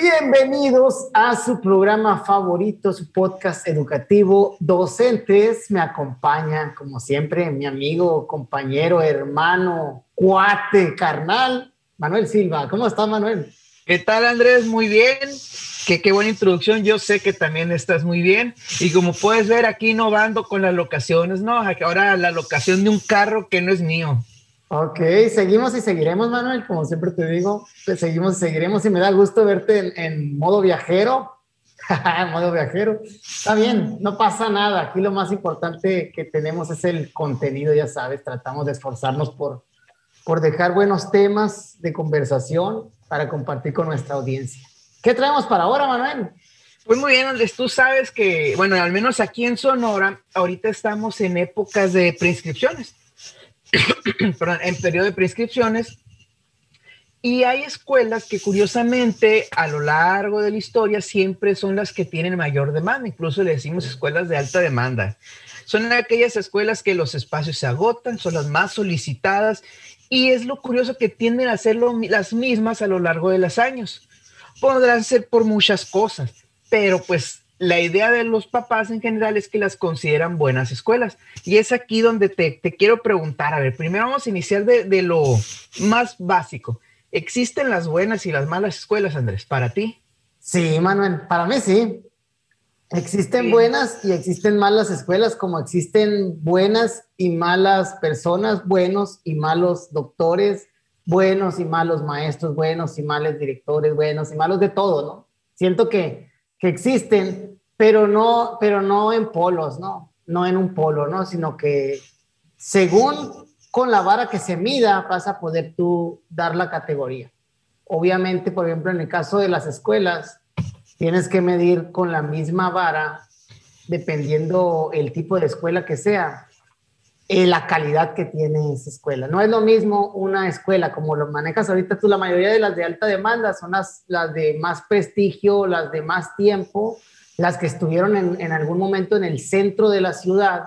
Bienvenidos a su programa favorito, su podcast educativo Docentes. Me acompaña, como siempre, mi amigo, compañero, hermano, cuate, carnal, Manuel Silva. ¿Cómo estás, Manuel? ¿Qué tal, Andrés? Muy bien. Qué, qué buena introducción. Yo sé que también estás muy bien. Y como puedes ver, aquí innovando con las locaciones, ¿no? Ahora la locación de un carro que no es mío. Ok, seguimos y seguiremos, Manuel, como siempre te digo, pues seguimos y seguiremos y me da gusto verte en, modo viajero, en modo viajero. Está bien, no pasa nada, aquí lo más importante que tenemos es el contenido, ya sabes, tratamos de esforzarnos por, por dejar buenos temas de conversación para compartir con nuestra audiencia. ¿Qué traemos para ahora, Manuel? Pues muy bien, Andrés, tú sabes que, bueno, al menos aquí en Sonora, ahorita estamos en épocas de prescripciones perdón, en periodo de prescripciones. Y hay escuelas que curiosamente a lo largo de la historia siempre son las que tienen mayor demanda, incluso le decimos escuelas de alta demanda. Son aquellas escuelas que los espacios se agotan, son las más solicitadas y es lo curioso que tienden a ser las mismas a lo largo de los años. Podrán ser por muchas cosas, pero pues la idea de los papás en general es que las consideran buenas escuelas. Y es aquí donde te, quiero preguntar, a ver, primero vamos a iniciar de, lo más básico. ¿Existen las buenas y las malas escuelas, Andrés, para ti? Sí, Manuel, para mí sí. Existen buenas y existen malas escuelas, como existen buenas y malas personas, buenos y malos doctores, buenos y malos maestros, buenos y malos directores, buenos y malos de todo, ¿no? Siento que que existen, pero no, pero no en polos, ¿no? No en un polo, ¿no? Sino que según con la vara que se mida vas a poder tú dar la categoría. Obviamente, por ejemplo, en el caso de las escuelas, tienes que medir con la misma vara, dependiendo el tipo de escuela que sea, eh, la calidad que tiene esa escuela. No es lo mismo una escuela como lo manejas ahorita tú, la mayoría de las de alta demanda son las, las de más prestigio, las de más tiempo, las que estuvieron en, en algún momento en el centro de la ciudad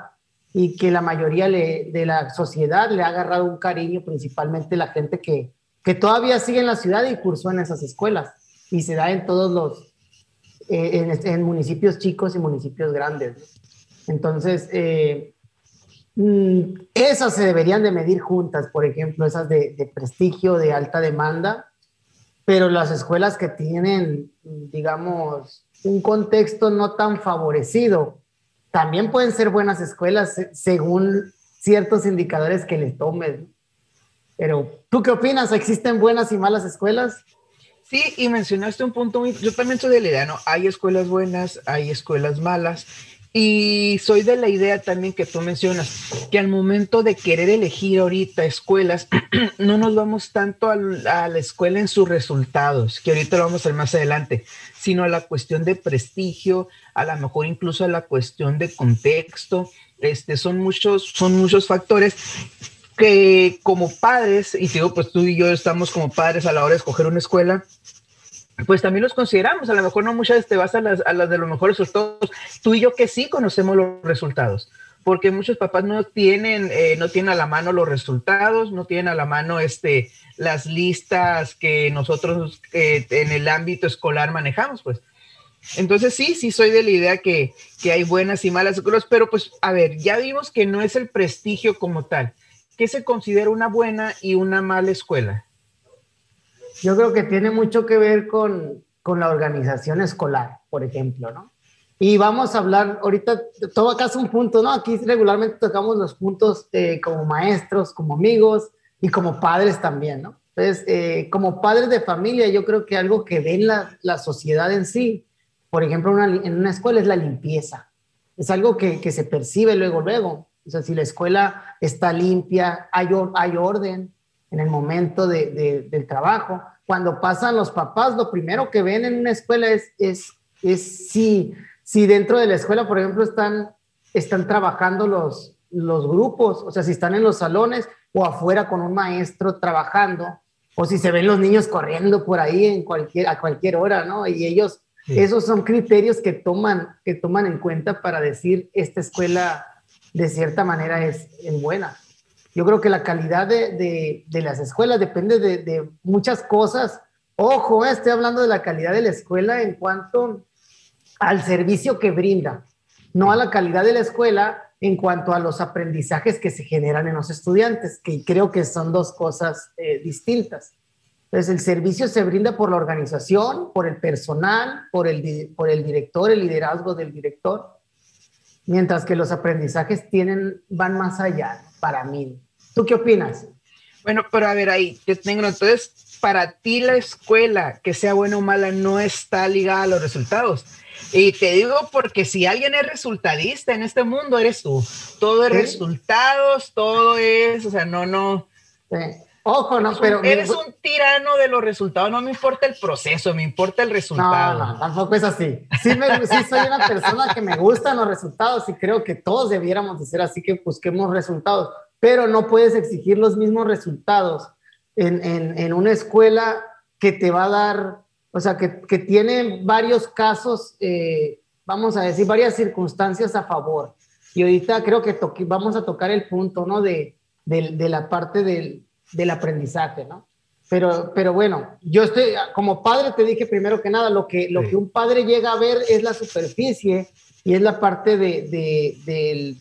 y que la mayoría de la sociedad le ha agarrado un cariño, principalmente la gente que, que todavía sigue en la ciudad y cursó en esas escuelas. Y se da en todos los, eh, en, municipios chicos y municipios grandes. Entonces, eh, esas se deberían de medir juntas, por ejemplo, esas de, prestigio, de alta demanda, pero las escuelas que tienen, digamos, un contexto no tan favorecido, también pueden ser buenas escuelas según ciertos indicadores que les tomes. Pero, ¿tú qué opinas? ¿Existen buenas y malas escuelas? Sí, y mencionaste un punto muy, yo también soy de la idea, ¿no? Hay escuelas buenas, hay escuelas malas, y soy de la idea también que tú mencionas, que al momento de querer elegir ahorita escuelas, no nos vamos tanto a la escuela en sus resultados, que ahorita lo vamos a ver más adelante, sino a la cuestión de prestigio, a lo mejor incluso a la cuestión de contexto. Este, son, muchos, son muchos factores que como padres, y digo, pues tú y yo estamos como padres a la hora de escoger una escuela, pues también los consideramos. A lo mejor no muchas te vas a las, a las de los mejores resultados. Tú y yo que sí conocemos los resultados, porque muchos papás no tienen, eh, no tienen a la mano los resultados, no tienen a la mano este, las listas que nosotros eh, en el ámbito escolar manejamos, pues. Entonces sí, sí soy de la idea que, que hay buenas y malas escuelas, pero pues a ver, ya vimos que no es el prestigio como tal. ¿Qué se considera una buena y una mala escuela? Yo creo que tiene mucho que ver con, con la organización escolar, por ejemplo, ¿no? Y vamos a hablar ahorita, todo acá es un punto, ¿no? Aquí regularmente tocamos los puntos eh, como maestros, como amigos y como padres también, ¿no? Entonces, eh, como padres de familia, yo creo que algo que ven la, la sociedad en sí, por ejemplo, una, en una escuela es la limpieza. Es algo que, que, se percibe luego, luego. O sea, si la escuela está limpia, hay, hay orden, en el momento de, del trabajo. Cuando pasan los papás, lo primero que ven en una escuela es, es, es si, si dentro de la escuela, por ejemplo, están, están trabajando los, los grupos, o sea, si están en los salones o afuera con un maestro trabajando, o si se ven los niños corriendo por ahí en cualquier, a cualquier hora, ¿no? Y ellos, esos son criterios que toman, que toman en cuenta para decir esta escuela de cierta manera es, es buena. Yo creo que la calidad de, de, las escuelas depende de, de, muchas cosas, Ojo, eh, estoy hablando de la calidad de la escuela en cuanto al servicio que brinda, no a la calidad de la escuela en cuanto a los aprendizajes que se generan en los estudiantes, que creo que son dos cosas eh, distintas. Entonces, el servicio se brinda por la organización, por el personal, por el, por el director, el liderazgo del director, mientras que los aprendizajes tienen, van más allá, para mí. ¿Tú qué opinas? Bueno, pero a ver ahí, yo tengo, entonces, para ti la escuela, que sea buena o mala, no está ligada a los resultados. Y te digo porque si alguien es resultadista en este mundo, eres tú. Todo es resultados, todo es, o sea, no, no. Ojo, no, pero. Eres un tirano de los resultados, no me importa el proceso, me importa el resultado. No, no, tampoco es así. Sí, soy una persona que me gustan los resultados y creo que todos debiéramos de ser así que busquemos resultados, pero no puedes exigir los mismos resultados en, en, en una escuela que te va a dar, o sea, que, que tiene varios casos, eh, vamos a decir, varias circunstancias a favor. Y ahorita creo que vamos a tocar el punto, ¿no? De, de, de la parte del del aprendizaje, ¿no? Pero, pero bueno, yo estoy, como padre te dije primero que nada, lo que, lo que un padre llega a ver es la superficie y es la parte de, de,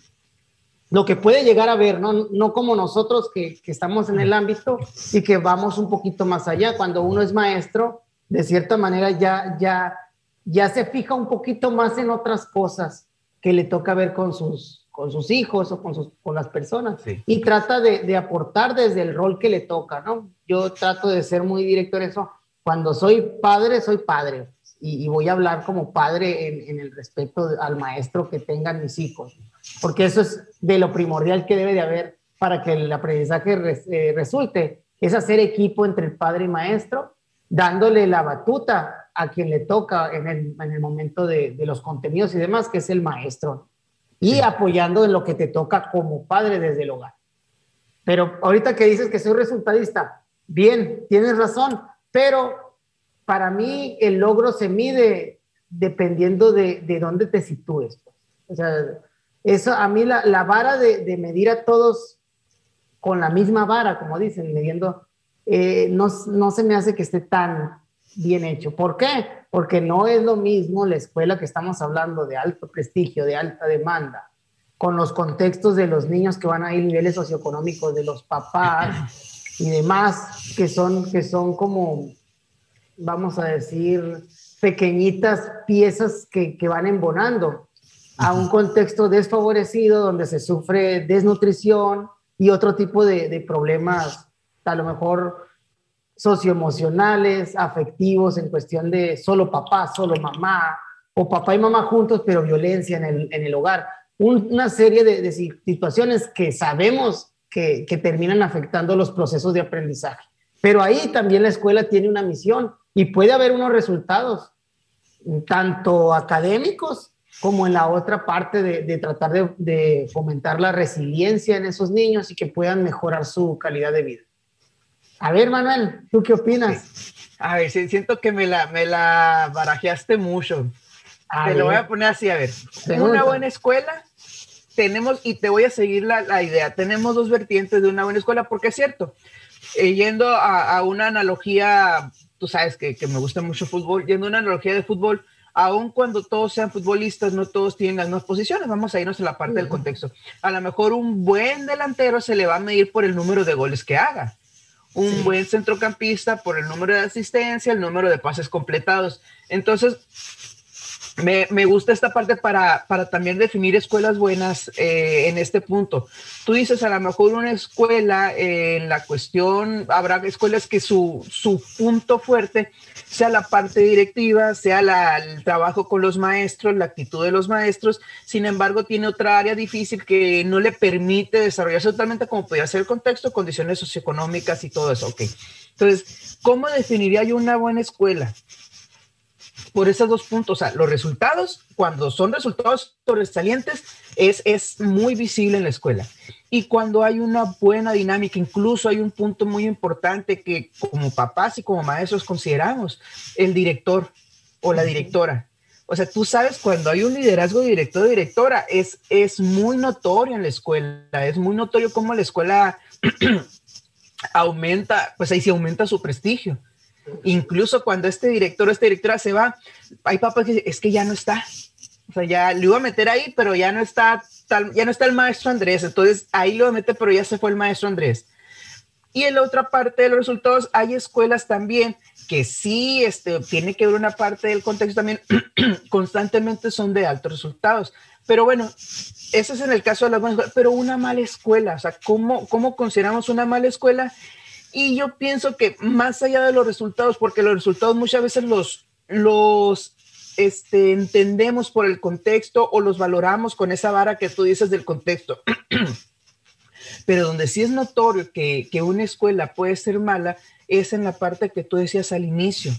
lo que puede llegar a ver, ¿no? No como nosotros que, que, estamos en el ámbito y que vamos un poquito más allá. Cuando uno es maestro, de cierta manera ya, ya, ya se fija un poquito más en otras cosas que le toca ver con sus, con sus hijos o con, sus, con las personas y trata de, de, aportar desde el rol que le toca, ¿no? Yo trato de ser muy directo en eso. Cuando soy padre, soy padre y, voy a hablar como padre en, en, el respeto al maestro que tengan mis hijos, porque eso es de lo primordial que debe de haber para que el aprendizaje eh, resulte, es hacer equipo entre el padre y maestro, dándole la batuta a quien le toca en el, en el momento de, de los contenidos y demás, que es el maestro y apoyando en lo que te toca como padre desde el hogar. Pero ahorita que dices que soy resultadista, bien, tienes razón, pero para mí el logro se mide dependiendo de, de dónde te sitúes. O sea, eso a mí la, la vara de, de, medir a todos con la misma vara, como dicen, midiendo, eh, no, no se me hace que esté tan bien hecho. ¿Por qué? Porque no es lo mismo la escuela que estamos hablando de alto prestigio, de alta demanda, con los contextos de los niños que van a ir niveles socioeconómicos de los papás y demás, que son, que son como, vamos a decir, pequeñitas piezas que, que van embonando a un contexto desfavorecido donde se sufre desnutrición y otro tipo de, de problemas, a lo mejor socioemocionales, afectivos, en cuestión de solo papá, solo mamá, o papá y mamá juntos, pero violencia en el, en el hogar. una serie de, de, situaciones que sabemos que, que terminan afectando los procesos de aprendizaje. Pero ahí también la escuela tiene una misión y puede haber unos resultados, tanto académicos como en la otra parte de, de tratar de, de, fomentar la resiliencia en esos niños y que puedan mejorar su calidad de vida. A ver, Manuel, ¿tú qué opinas? A ver, siento que me la, me la barajeaste mucho. A te ver. lo voy a poner así, a ver. En una buena escuela tenemos, y te voy a seguir la, la, idea, tenemos dos vertientes de una buena escuela, porque es cierto, eh, yendo a, a, una analogía, tú sabes que, que me gusta mucho fútbol, yendo a una analogía de fútbol, aun cuando todos sean futbolistas, no todos tienen las mismas posiciones. Vamos a irnos a la parte uh -huh. del contexto. A lo mejor un buen delantero se le va a medir por el número de goles que haga un sí. buen centrocampista por el número de asistencia, el número de pases completados. Entonces, me, gusta esta parte para, para, también definir escuelas buenas eh, en este punto. Tú dices, a lo mejor una escuela, eh, en la cuestión, habrá escuelas que su, su punto fuerte sea la parte directiva, sea el trabajo con los maestros, la actitud de los maestros, sin embargo tiene otra área difícil que no le permite desarrollarse totalmente como podría ser el contexto, condiciones socioeconómicas y todo eso. Okay. Entonces, ¿cómo definiría yo una buena escuela? Por esos dos puntos. O sea, los resultados, cuando son resultados sobresalientes, es, es muy visible en la escuela. Y cuando hay una buena dinámica, incluso hay un punto muy importante que como papás y como maestros consideramos, el director o la directora. O sea, tú sabes, cuando hay un liderazgo de director o directora, es, es muy notorio en la escuela, es muy notorio cómo la escuela aumenta, pues ahí sí aumenta su prestigio Incluso cuando este director o esta directora se va, hay papás que dicen, es que ya no está. O sea, ya lo iba a meter ahí, pero ya no está tal, ya no está el maestro Andrés. Entonces ahí lo mete, pero ya se fue el maestro Andrés. Y en la otra parte de los resultados, hay escuelas también que sí este, tiene que ver una parte del contexto también, constantemente son de altos resultados. Pero bueno, ese es en el caso de las buenas escuelas, pero una mala escuela, o sea, ¿cómo, ¿cómo consideramos una mala escuela? Y yo pienso que más allá de los resultados, porque los resultados muchas veces los, los este, entendemos por el contexto o los valoramos con esa vara que tú dices del contexto. Pero donde sí es notorio que, que una escuela puede ser mala es en la parte que tú decías al inicio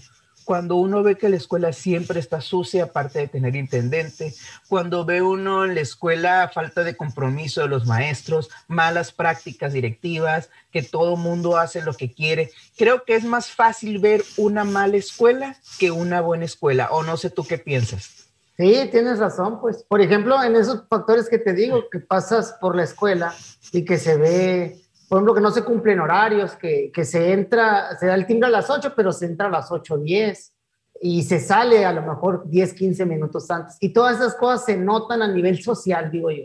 cuando uno ve que la escuela siempre está sucia, aparte de tener intendente, cuando ve uno en la escuela falta de compromiso de los maestros, malas prácticas directivas, que todo mundo hace lo que quiere, creo que es más fácil ver una mala escuela que una buena escuela, o no sé tú qué piensas. Sí, tienes razón, pues, por ejemplo, en esos factores que te digo, que pasas por la escuela y que se ve por ejemplo, que no se cumplen horarios, que, que, se entra, se da el timbre a las 8, pero se entra a las 8.10 y se sale a lo mejor 10, 15 minutos antes. Y todas esas cosas se notan a nivel social, digo yo.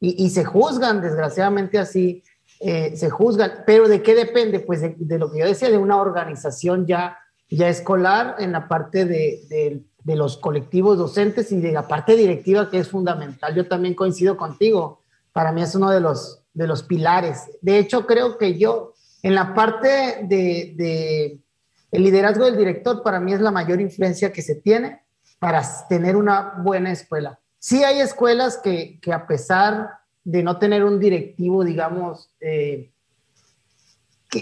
Y, y se juzgan, desgraciadamente así, eh, se juzgan. Pero ¿de qué depende? Pues de, de, lo que yo decía, de una organización ya, ya escolar en la parte de, de, de los colectivos docentes y de la parte directiva que es fundamental. Yo también coincido contigo. Para mí es uno de los de los pilares. De hecho, creo que yo, en la parte de, el liderazgo del director, para mí es la mayor influencia que se tiene para tener una buena escuela. Sí hay escuelas que, a pesar de no tener un directivo, digamos, eh,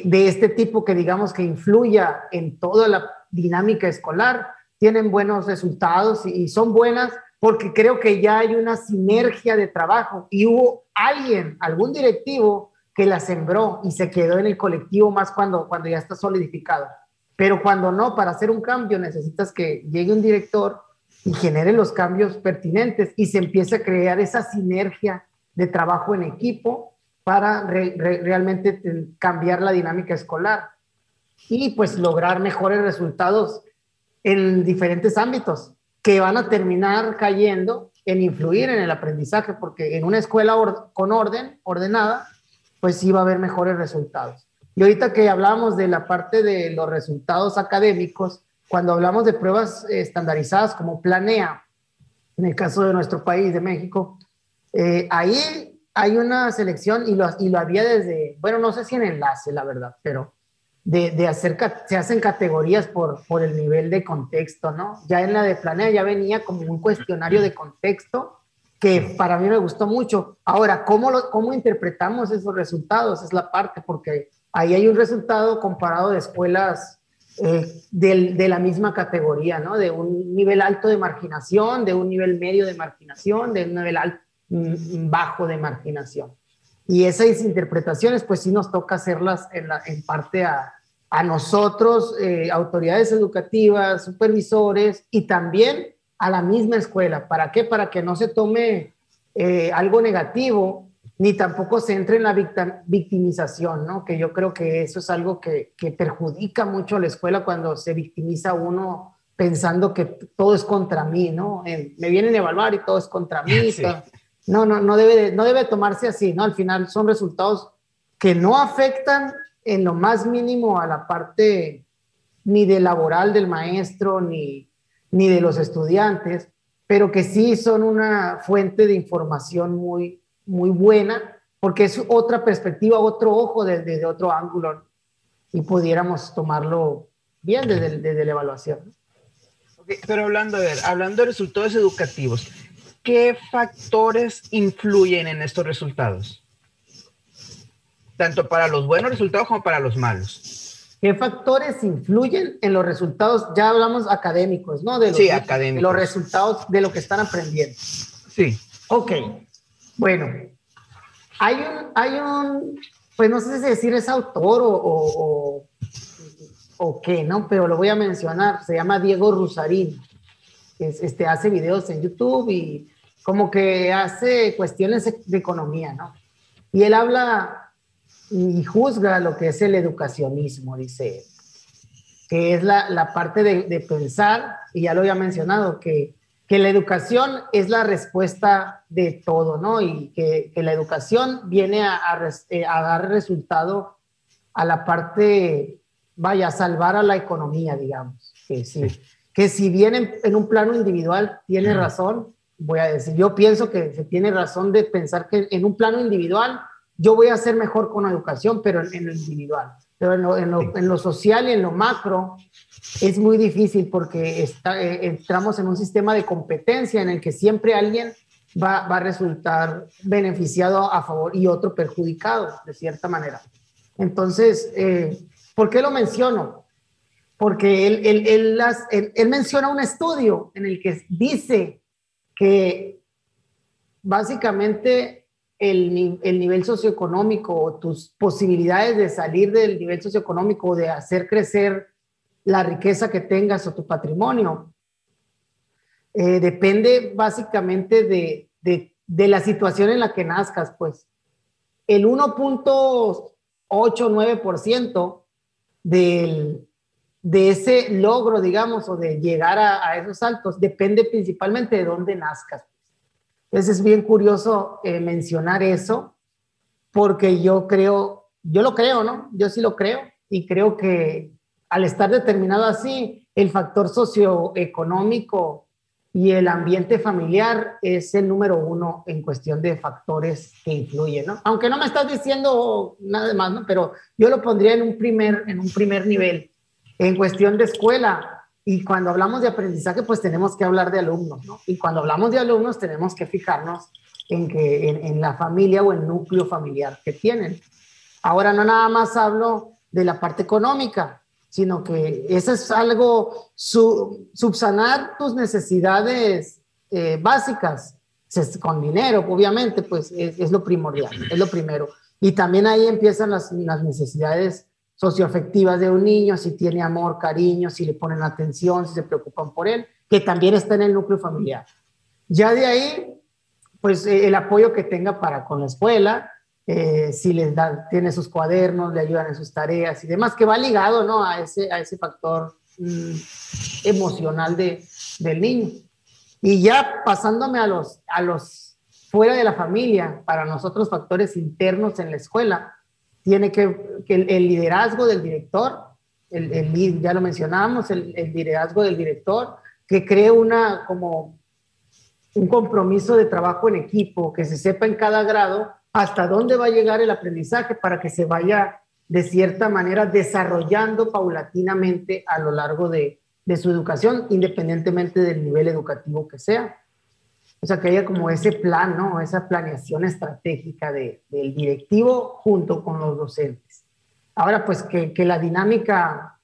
de este tipo que digamos que influya en toda la dinámica escolar, tienen buenos resultados y son buenas porque creo que ya hay una sinergia de trabajo y hubo alguien, algún directivo que la sembró y se quedó en el colectivo más cuando, cuando ya está solidificado. Pero cuando no, para hacer un cambio necesitas que llegue un director y genere los cambios pertinentes y se empiece a crear esa sinergia de trabajo en equipo para re, re, realmente cambiar la dinámica escolar y pues lograr mejores resultados en diferentes ámbitos que van a terminar cayendo en influir en el aprendizaje, porque en una escuela con orden, ordenada, pues sí va a haber mejores resultados. Y ahorita que hablamos de la parte de los resultados académicos, cuando hablamos de pruebas estandarizadas como Planea, en el caso de nuestro país, de México, eh, ahí hay una selección y lo, y lo había desde, bueno, no sé si en enlace, la verdad, pero de, de, hacer, se hacen categorías por, por el nivel de contexto, ¿no? Ya en la de Planea ya venía como un cuestionario de contexto que para mí me gustó mucho. Ahora, ¿cómo, lo, cómo interpretamos esos resultados? Es la parte, porque ahí hay un resultado comparado de escuelas eh, de, de, la misma categoría, ¿no? De un nivel alto de marginación, de un nivel medio de marginación, de un nivel alto, mm, bajo de marginación. Y esas interpretaciones, pues sí nos toca hacerlas en, la, en parte a, a nosotros, eh, autoridades educativas, supervisores y también a la misma escuela. ¿Para qué? Para que no se tome eh, algo negativo ni tampoco se entre en la victimización, ¿no? Que yo creo que eso es algo que, que perjudica mucho a la escuela cuando se victimiza uno pensando que todo es contra mí, ¿no? me vienen a evaluar y todo es contra mí. Sí. No, no, no debe, no debe tomarse así, ¿no? Al final son resultados que no afectan en lo más mínimo a la parte ni de laboral del maestro ni, ni de los estudiantes, pero que sí son una fuente de información muy, muy buena, porque es otra perspectiva, otro ojo desde, otro ángulo, y pudiéramos tomarlo bien desde, desde la evaluación. Pero hablando, a ver, hablando de resultados educativos, ¿qué factores influyen en estos resultados? Tanto para los buenos resultados como para los malos. ¿Qué factores influyen en los resultados? Ya hablamos académicos, ¿no? De los, sí, académicos. los resultados de lo que están aprendiendo. Sí. Ok. Bueno, hay un, hay un, pues no sé si decir es autor o, o, o, o qué, ¿no? Pero lo voy a mencionar. Se llama Diego Rusarín este, hace videos en YouTube y como que hace cuestiones de economía, ¿no? Y él habla y juzga lo que es el educacionismo, dice. que es la, parte de, pensar, y ya lo había mencionado, que, la educación es la respuesta de todo, ¿no? Y que, la educación viene a, eh, a, dar resultado a la parte, vaya, a salvar a la economía, digamos. Que sí, que si bien en, un plano individual tiene razón, voy a decir, yo pienso que se tiene razón de pensar que en un plano individual yo voy a ser mejor con la educación, pero en, lo individual. Pero en lo, social y en lo macro es muy difícil porque está, eh, entramos en un sistema de competencia en el que siempre alguien va, va, a resultar beneficiado a favor y otro perjudicado, de cierta manera. Entonces, eh, ¿por qué lo menciono? Porque él, él, él, menciona un estudio en el que dice que básicamente el, el, nivel socioeconómico o tus posibilidades de salir del nivel socioeconómico o de hacer crecer la riqueza que tengas o tu patrimonio eh, depende básicamente de, de, de, la situación en la que nazcas, pues. El 1.8-9% del, de ese logro, digamos, o de llegar a, esos altos, depende principalmente de dónde nazcas. Entonces es bien curioso eh, mencionar eso, porque yo creo, yo lo creo, ¿no? Yo sí lo creo y creo que al estar determinado así, el factor socioeconómico y el ambiente familiar es el número uno en cuestión de factores que influyen, ¿no? Aunque no me estás diciendo nada más, ¿no? Pero yo lo pondría en un primer, en un primer nivel. En cuestión de escuela, y cuando hablamos de aprendizaje, pues tenemos que hablar de alumnos, ¿no? Y cuando hablamos de alumnos, tenemos que fijarnos en, que, en, la familia o el núcleo familiar que tienen. Ahora no nada más hablo de la parte económica, sino que eso es algo, subsanar tus necesidades eh, básicas con dinero, obviamente, pues es, lo primordial, es lo primero. Y también ahí empiezan las, las necesidades socioafectivas de un niño, si tiene amor, cariño, si le ponen atención, si se preocupan por él, que también está en el núcleo familiar. Ya de ahí, pues eh, el apoyo que tenga para con la escuela, eh, si les da, tiene sus cuadernos, le ayudan en sus tareas y demás, que va ligado ¿no? a, ese, a ese factor mm, emocional de, del niño. Y ya pasándome a los, a los fuera de la familia, para nosotros factores internos en la escuela, tiene que, el, liderazgo del director, el, ya lo mencionamos, el, el, liderazgo del director, que cree una como un compromiso de trabajo en equipo, que se sepa en cada grado hasta dónde va a llegar el aprendizaje para que se vaya de cierta manera desarrollando paulatinamente a lo largo de, de su educación, independientemente del nivel educativo que sea. O sea, que haya como ese plan, ¿no? Esa planeación estratégica de, del directivo junto con los docentes. Ahora, pues que, la dinámica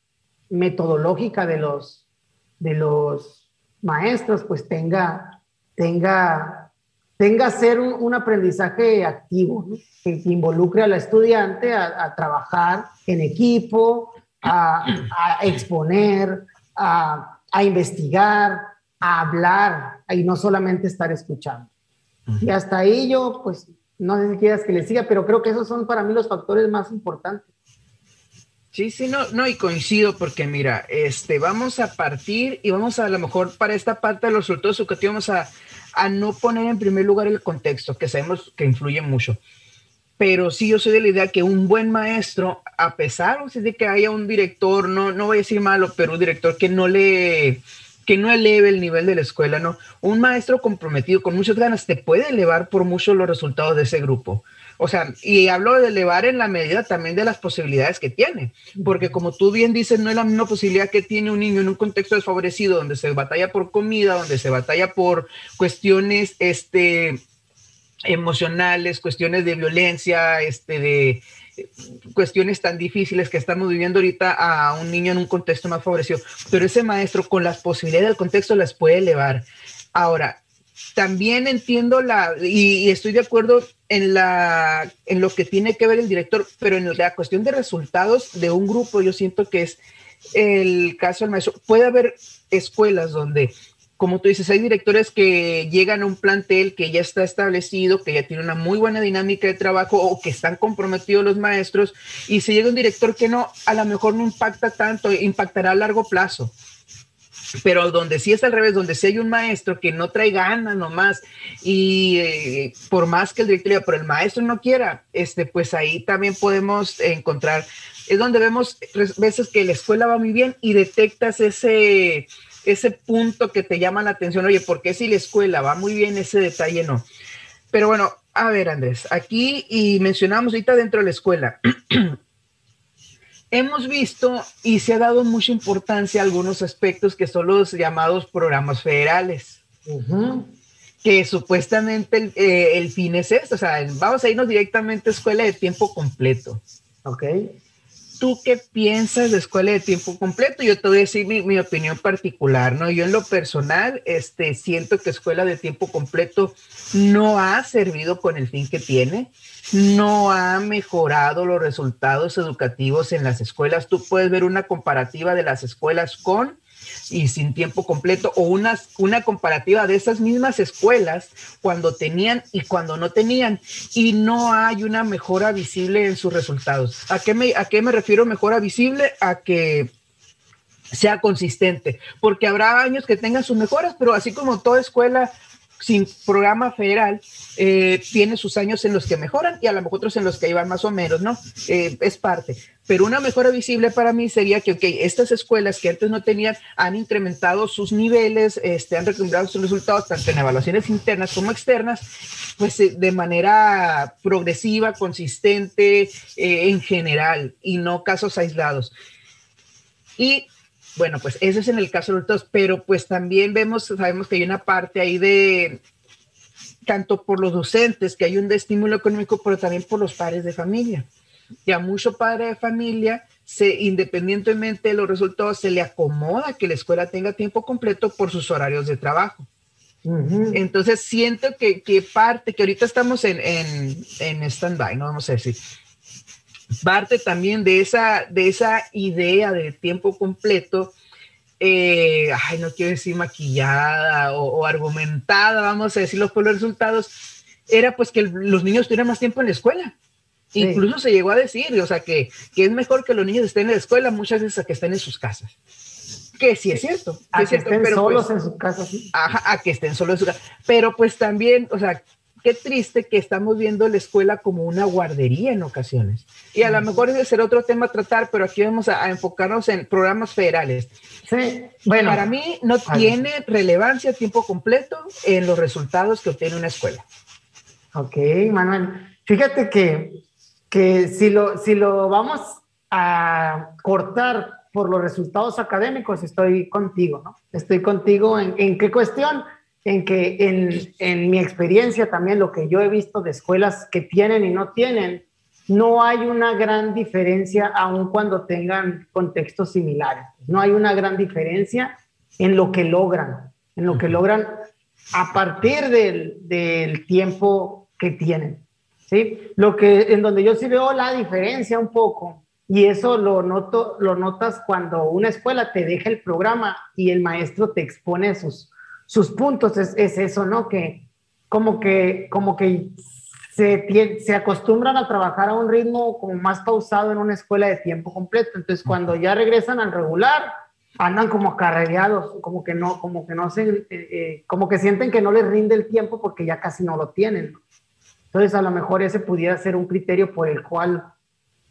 metodológica de los, de los maestros, pues tenga, tenga, tenga ser un, aprendizaje activo, que, involucre al estudiante a, trabajar en equipo, a, exponer, a investigar, a hablar y no solamente estar escuchando. Y hasta ahí yo, pues, no sé si quieras que le siga, pero creo que esos son para mí los factores más importantes. Sí, sí, no, no, y coincido porque mira, este, vamos a partir y vamos a, a lo mejor para esta parte de los resultados educativos vamos a, a no poner en primer lugar el contexto, que sabemos que influye mucho. Pero sí, yo soy de la idea que un buen maestro, a pesar de que haya un director, no, no voy a decir malo, pero un director que no le, que no eleve el nivel de la escuela, ¿no? Un maestro comprometido con muchas ganas te puede elevar por mucho los resultados de ese grupo. O sea, y hablo de elevar en la medida también de las posibilidades que tiene, porque como tú bien dices, no es la misma posibilidad que tiene un niño en un contexto desfavorecido, donde se batalla por comida, donde se batalla por cuestiones este, emocionales, cuestiones de violencia, este, de, cuestiones tan difíciles que estamos viviendo ahorita a un niño en un contexto más favorecido, pero ese maestro con las posibilidades del contexto las puede elevar. Ahora, también entiendo la, y, estoy de acuerdo en, la, en lo que tiene que ver el director, pero en la cuestión de resultados de un grupo, yo siento que es el caso del maestro. Puede haber escuelas donde como tú dices, hay directores que llegan a un plantel que ya está establecido, que ya tiene una muy buena dinámica de trabajo o que están comprometidos los maestros y se llega un director que no, a lo mejor no impacta tanto, impactará a largo plazo. Pero donde sí es al revés, donde sí hay un maestro que no trae ganas nomás y eh, por más que el director pero el maestro no quiera, este, pues ahí también podemos encontrar, es donde vemos veces que la escuela va muy bien y detectas ese, ese punto que te llama la atención, oye, ¿por qué si la escuela va muy bien ese detalle no? Pero bueno, a ver Andrés, aquí y mencionamos ahorita dentro de la escuela, hemos visto y se ha dado mucha importancia a algunos aspectos que son los llamados programas federales. Que supuestamente el, eh, el, fin es esto, o sea, vamos a irnos directamente a escuela de tiempo completo. Ok. ¿Tú qué piensas de escuela de tiempo completo? Yo te voy a decir mi, opinión particular, ¿no? Yo en lo personal, este, siento que escuela de tiempo completo no ha servido con el fin que tiene, no ha mejorado los resultados educativos en las escuelas. Tú puedes ver una comparativa de las escuelas con y sin tiempo completo o una, una comparativa de esas mismas escuelas cuando tenían y cuando no tenían y no hay una mejora visible en sus resultados. ¿A qué me, a qué me refiero mejora visible? A que sea consistente, porque habrá años que tengan sus mejoras, pero así como toda escuela sin programa federal eh, tiene sus años en los que mejoran y a lo mejor otros en los que iban más o menos, ¿no? Eh, es parte. Pero una mejora visible para mí sería que, ok, estas escuelas que antes no tenían han incrementado sus niveles, este, han recuperado sus resultados tanto en evaluaciones internas como externas, pues eh, de manera progresiva, consistente, en general y no casos aislados. Y bueno, pues ese es en el caso de los dos, pero pues también vemos, sabemos que hay una parte ahí de, tanto por los docentes, que hay un estímulo económico, pero también por los padres de familia. Y a mucho padre de familia, se, independientemente de los resultados, se le acomoda que la escuela tenga tiempo completo por sus horarios de trabajo. Entonces siento que, que, parte, que ahorita estamos en, en, en stand-by, ¿no? Vamos a decir, parte también de esa, de esa idea de tiempo completo, eh, ay, no quiero decir maquillada o, argumentada, vamos a decirlo por los resultados, era pues que los niños tuvieran más tiempo en la escuela. Incluso se llegó a decir, o sea, que, que, es mejor que los niños estén en la escuela muchas veces a que estén en sus casas. Que sí es cierto. A que, estén solos pues en su casa. Ajá, a que estén solos en su casa. Pero pues también, o sea, qué triste que estamos viendo la escuela como una guardería en ocasiones. Y a lo mejor ese será otro tema a tratar, pero aquí vamos a, enfocarnos en programas federales. Sí, bueno. Para mí no tiene relevancia tiempo completo en los resultados que obtiene una escuela. Ok, Manuel. Fíjate que, que si, lo, si lo vamos a cortar por los resultados académicos, estoy contigo, ¿no? Estoy contigo en, en qué cuestión en que en, en, mi experiencia también lo que yo he visto de escuelas que tienen y no tienen, no hay una gran diferencia aun cuando tengan contextos similares. No hay una gran diferencia en lo que logran, en lo que logran a partir del, del tiempo que tienen. ¿sí? Lo que, en donde yo sí veo la diferencia un poco, y eso lo, noto, lo notas cuando una escuela te deja el programa y el maestro te expone sus, sus puntos es, eso, ¿no? Que como que, como que se, se acostumbran a trabajar a un ritmo como más pausado en una escuela de tiempo completo. Entonces, cuando ya regresan al regular, andan como carrereados, como que no, como que no se, eh, eh, como que sienten que no les rinde el tiempo porque ya casi no lo tienen. Entonces, a lo mejor ese pudiera ser un criterio por el cual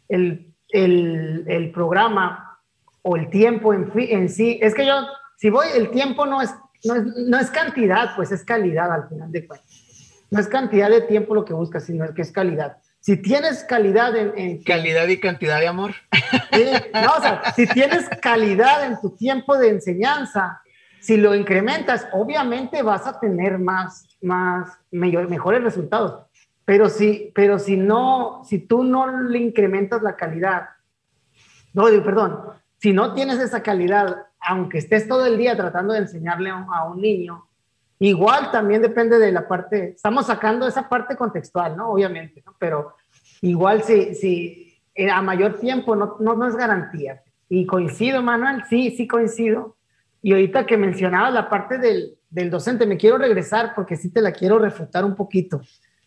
el, el, el programa o el tiempo en, en sí, es que yo, si voy, el tiempo no es no es, cantidad, pues es calidad al final de cuentas. No es cantidad de tiempo lo que buscas, sino que es calidad. Si tienes calidad en... calidad y cantidad de amor. no, o sea, si tienes calidad en tu tiempo de enseñanza, si lo incrementas, obviamente vas a tener más, más, mejores resultados. Pero si, pero si no, si tú no le incrementas la calidad, no, perdón, si no tienes esa calidad aunque estés todo el día tratando de enseñarle a un niño, igual también depende de la parte, estamos sacando esa parte contextual, ¿no? Obviamente, ¿no? Pero igual si, si eh, a mayor tiempo no, no, es garantía. Y coincido, Manuel, sí, sí coincido. Y ahorita que mencionabas la parte del, del docente. Me quiero regresar porque sí te la quiero refutar un poquito.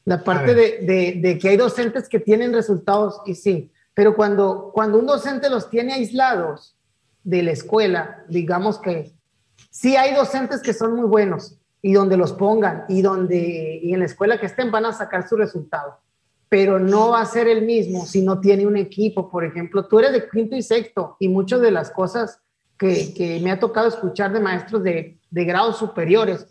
La parte de, de, que hay docentes que tienen resultados y sí, pero cuando, cuando un docente los tiene aislados de la escuela, digamos que sí hay docentes que son muy buenos y donde los pongan y donde y en la escuela que estén van a sacar su resultado, pero no va a ser el mismo si no tiene un equipo. Por ejemplo, tú eres de quinto y sexto y muchas de las cosas que, que me ha tocado escuchar de maestros de, de grados superiores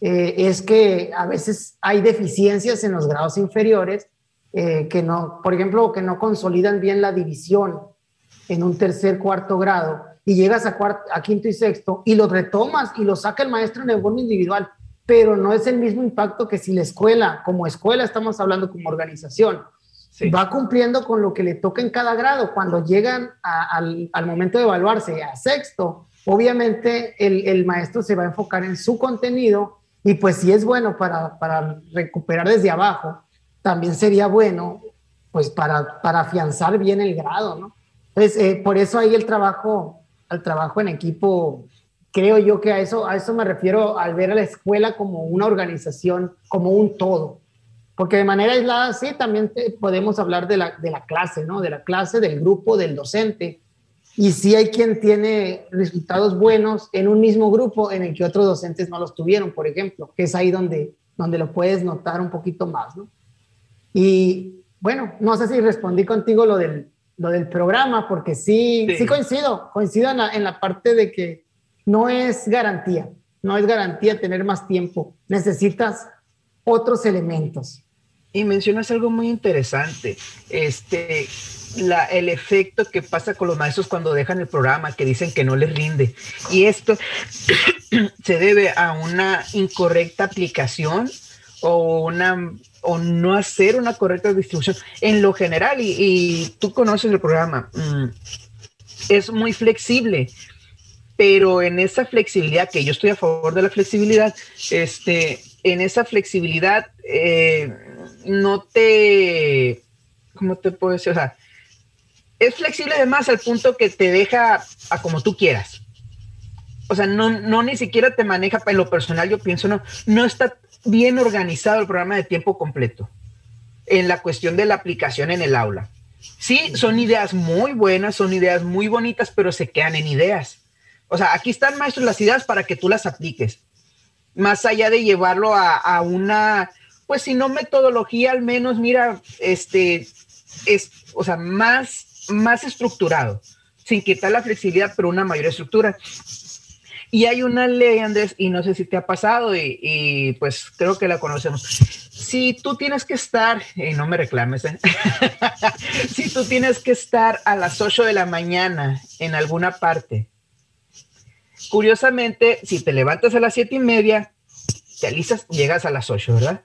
eh, es que a veces hay deficiencias en los grados inferiores eh, que no, por ejemplo, que no consolidan bien la división en un tercer, cuarto grado y llegas a, cuarto, a quinto y sexto y lo retomas y lo saca el maestro en el forma individual, pero no es el mismo impacto que si la escuela, como escuela estamos hablando como organización, va cumpliendo con lo que le toca en cada grado. Cuando llegan al, al, momento de evaluarse a sexto, obviamente el, el, maestro se va a enfocar en su contenido y pues si es bueno para, para recuperar desde abajo, también sería bueno pues para, para afianzar bien el grado, ¿no? Entonces, eh, por eso ahí el trabajo, al trabajo en equipo, creo yo que a eso, a eso me refiero al ver a la escuela como una organización, como un todo. Porque de manera aislada, sí, también podemos hablar de la, de la clase, ¿no? De la clase, del grupo, del docente, y sí hay quien tiene resultados buenos en un mismo grupo en el que otros docentes no los tuvieron, por ejemplo, que es ahí donde, donde lo puedes notar un poquito más, ¿no? Y bueno, no sé si respondí contigo lo del, lo del programa, porque sí, sí, coincido, coincido en la, en la parte de que no es garantía, no es garantía tener más tiempo, necesitas otros elementos. Y mencionas algo muy interesante, este, la, el efecto que pasa con los maestros cuando dejan el programa, que dicen que no les rinde. Y esto se debe a una incorrecta aplicación o una o no hacer una correcta distribución en lo general y, tú conoces el programa mm, es muy flexible pero en esa flexibilidad que yo estoy a favor de la flexibilidad este en esa flexibilidad eh, no te cómo te puedo decir o sea es flexible además al punto que te deja a como tú quieras. O sea, no, no ni siquiera te maneja en lo personal, yo pienso, no, no está bien organizado el programa de tiempo completo en la cuestión de la aplicación en el aula. Sí, son ideas muy buenas, son ideas muy bonitas, pero se quedan en ideas. O sea, aquí están, maestros, las ideas para que tú las apliques. Más allá de llevarlo a, a una, pues si no metodología, al menos, mira, este, es, o sea, más más estructurado, sin quitar la flexibilidad, pero una mayor estructura. Y hay una ley, Andrés, y no sé si te ha pasado, y, pues creo que la conocemos. Si tú tienes que estar, y no me reclames, ¿eh? si tú tienes que estar a las 8 de la mañana en alguna parte, curiosamente, si te levantas a las siete y media, te alistas, llegas a las 8, ¿verdad?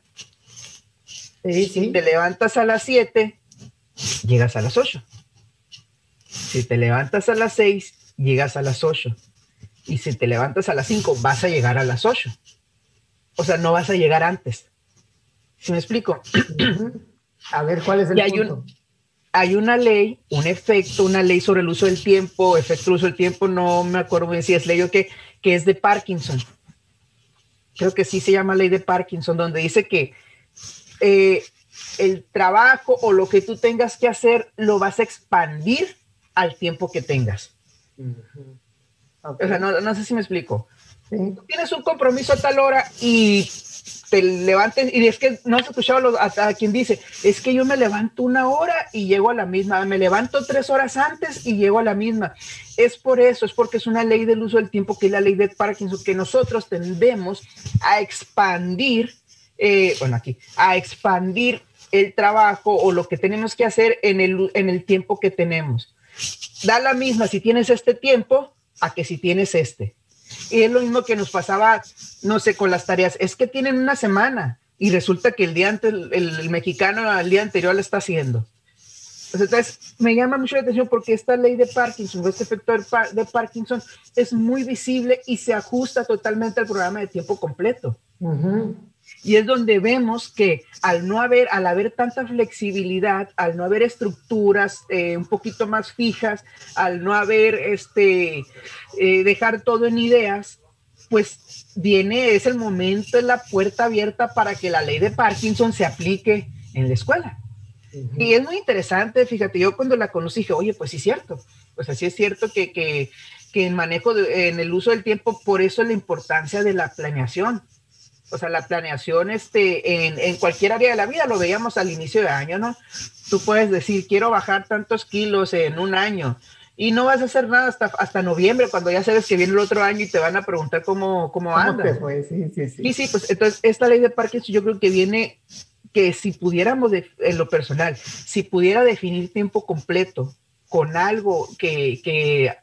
Sí, sí. Si te levantas a las 7, llegas a las 8. Si te levantas a las 6, llegas a las 8. Y si te levantas a las 5, vas a llegar a las 8. O sea, no vas a llegar antes. ¿Sí me explico? A ver, ¿cuál es el punto? hay una ley, un efecto, una ley sobre el uso del tiempo, efecto del uso del tiempo, no me acuerdo bien si es ley o qué, que es de Parkinson. Creo que sí se llama ley de Parkinson, donde dice que eh, el trabajo o lo que tú tengas que hacer lo vas a expandir al tiempo que tengas. O sea, no, sé si me explico. tienes un compromiso a tal hora y te levantes, y es que no has escuchado a, quien dice, es que yo me levanto una hora y llego a la misma, me levanto tres horas antes y llego a la misma. Es por eso, es porque es una ley del uso del tiempo, que es la ley de Parkinson, que nosotros tendemos a expandir, eh, bueno, aquí, a expandir el trabajo o lo que tenemos que hacer en el, en el tiempo que tenemos da la misma si tienes este tiempo a que si tienes este. Y es lo mismo que nos pasaba, no sé, con las tareas. Es que tienen una semana y resulta que el día antes, el, mexicano al día anterior lo está haciendo. Entonces, me llama mucho la atención porque esta ley de Parkinson, este efecto de Parkinson, es muy visible y se ajusta totalmente al programa de tiempo completo. Y es donde vemos que al no haber, al haber tanta flexibilidad, al no haber estructuras eh, un poquito más fijas, al no haber este, eh, dejar todo en ideas, pues viene, es el momento, es la puerta abierta para que la ley de Parkinson se aplique en la escuela. Y es muy interesante, fíjate, yo cuando la conocí dije, oye, pues sí es cierto, pues así es cierto que, que, que en manejo, en el uso del tiempo, por eso la importancia de la planeación. O sea, la planeación este, en, en, cualquier área de la vida, lo veíamos al inicio de año, ¿no? Tú puedes decir, quiero bajar tantos kilos en un año y no vas a hacer nada hasta, hasta noviembre, cuando ya sabes que viene el otro año y te van a preguntar cómo, cómo andas. Sí, sí, sí. Y sí, pues entonces esta ley de Parkinson yo creo que viene que si pudiéramos, en lo personal, si pudiera definir tiempo completo con algo que, que,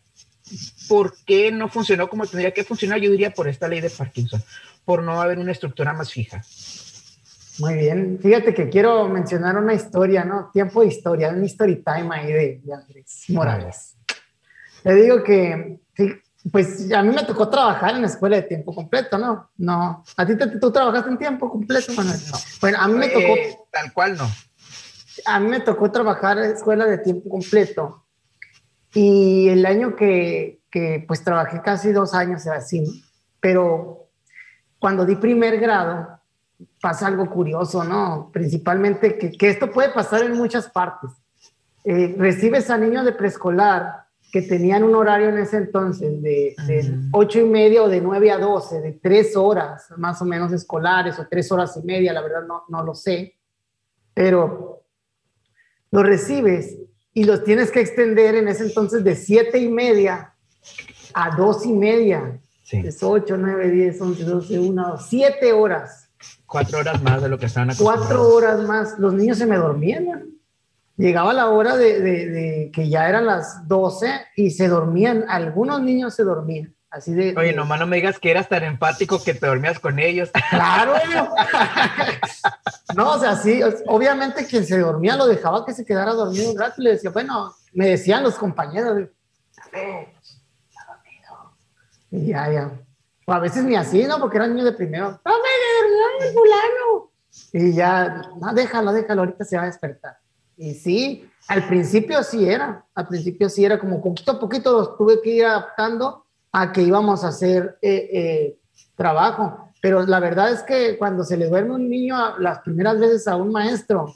¿por qué no funcionó como tendría que funcionar? Yo diría por esta ley de Parkinson, por no haber una estructura más fija. Muy bien. Fíjate que quiero mencionar una historia, ¿no? Tiempo de historia, un story time ahí de, de Andrés Morales. Te digo que, pues a mí me tocó trabajar en la escuela de tiempo completo, ¿no? No. ¿A ti te, tú trabajaste en tiempo completo, Manuel? No. Bueno, a mí me tocó... Eh, tal cual no. A mí me tocó trabajar en escuela de tiempo completo. Y el año que, que pues trabajé casi dos años así, pero cuando di primer grado, pasa algo curioso, ¿no? Principalmente que, que esto puede pasar en muchas partes. Eh, recibes a niños de preescolar que tenían un horario en ese entonces de, de ocho y media o de 9 a 12, de tres horas más o menos escolares o tres horas y media, la verdad no, no lo sé, pero los recibes y los tienes que extender en ese entonces de siete y media a dos y media. Sí. Es 8, 9, 10, 11, 12, 1, 7 horas. Cuatro horas más de lo que estaban acostumbrados. Cuatro horas más. Los niños se me dormían llegaba la hora de, que ya eran las 12 y se dormían, algunos niños se dormían. Así de, Oye, nomás no me digas que eras tan empático que te dormías con ellos. Claro. no, o sea, sí, obviamente quien se dormía lo dejaba que se quedara dormido un rato y le decía, bueno, me decían los compañeros, a ver. Y ya, ya. O a veces ni así, ¿no? Porque era niño de primero. ¡No me dormía fulano! Y ya, no, déjalo, déjalo, ahorita se va a despertar. Y sí, al principio sí era, al principio sí era como poquito a poquito los tuve que ir adaptando a que íbamos a hacer eh, eh, trabajo. Pero la verdad es que cuando se le duerme un niño las primeras veces a un maestro,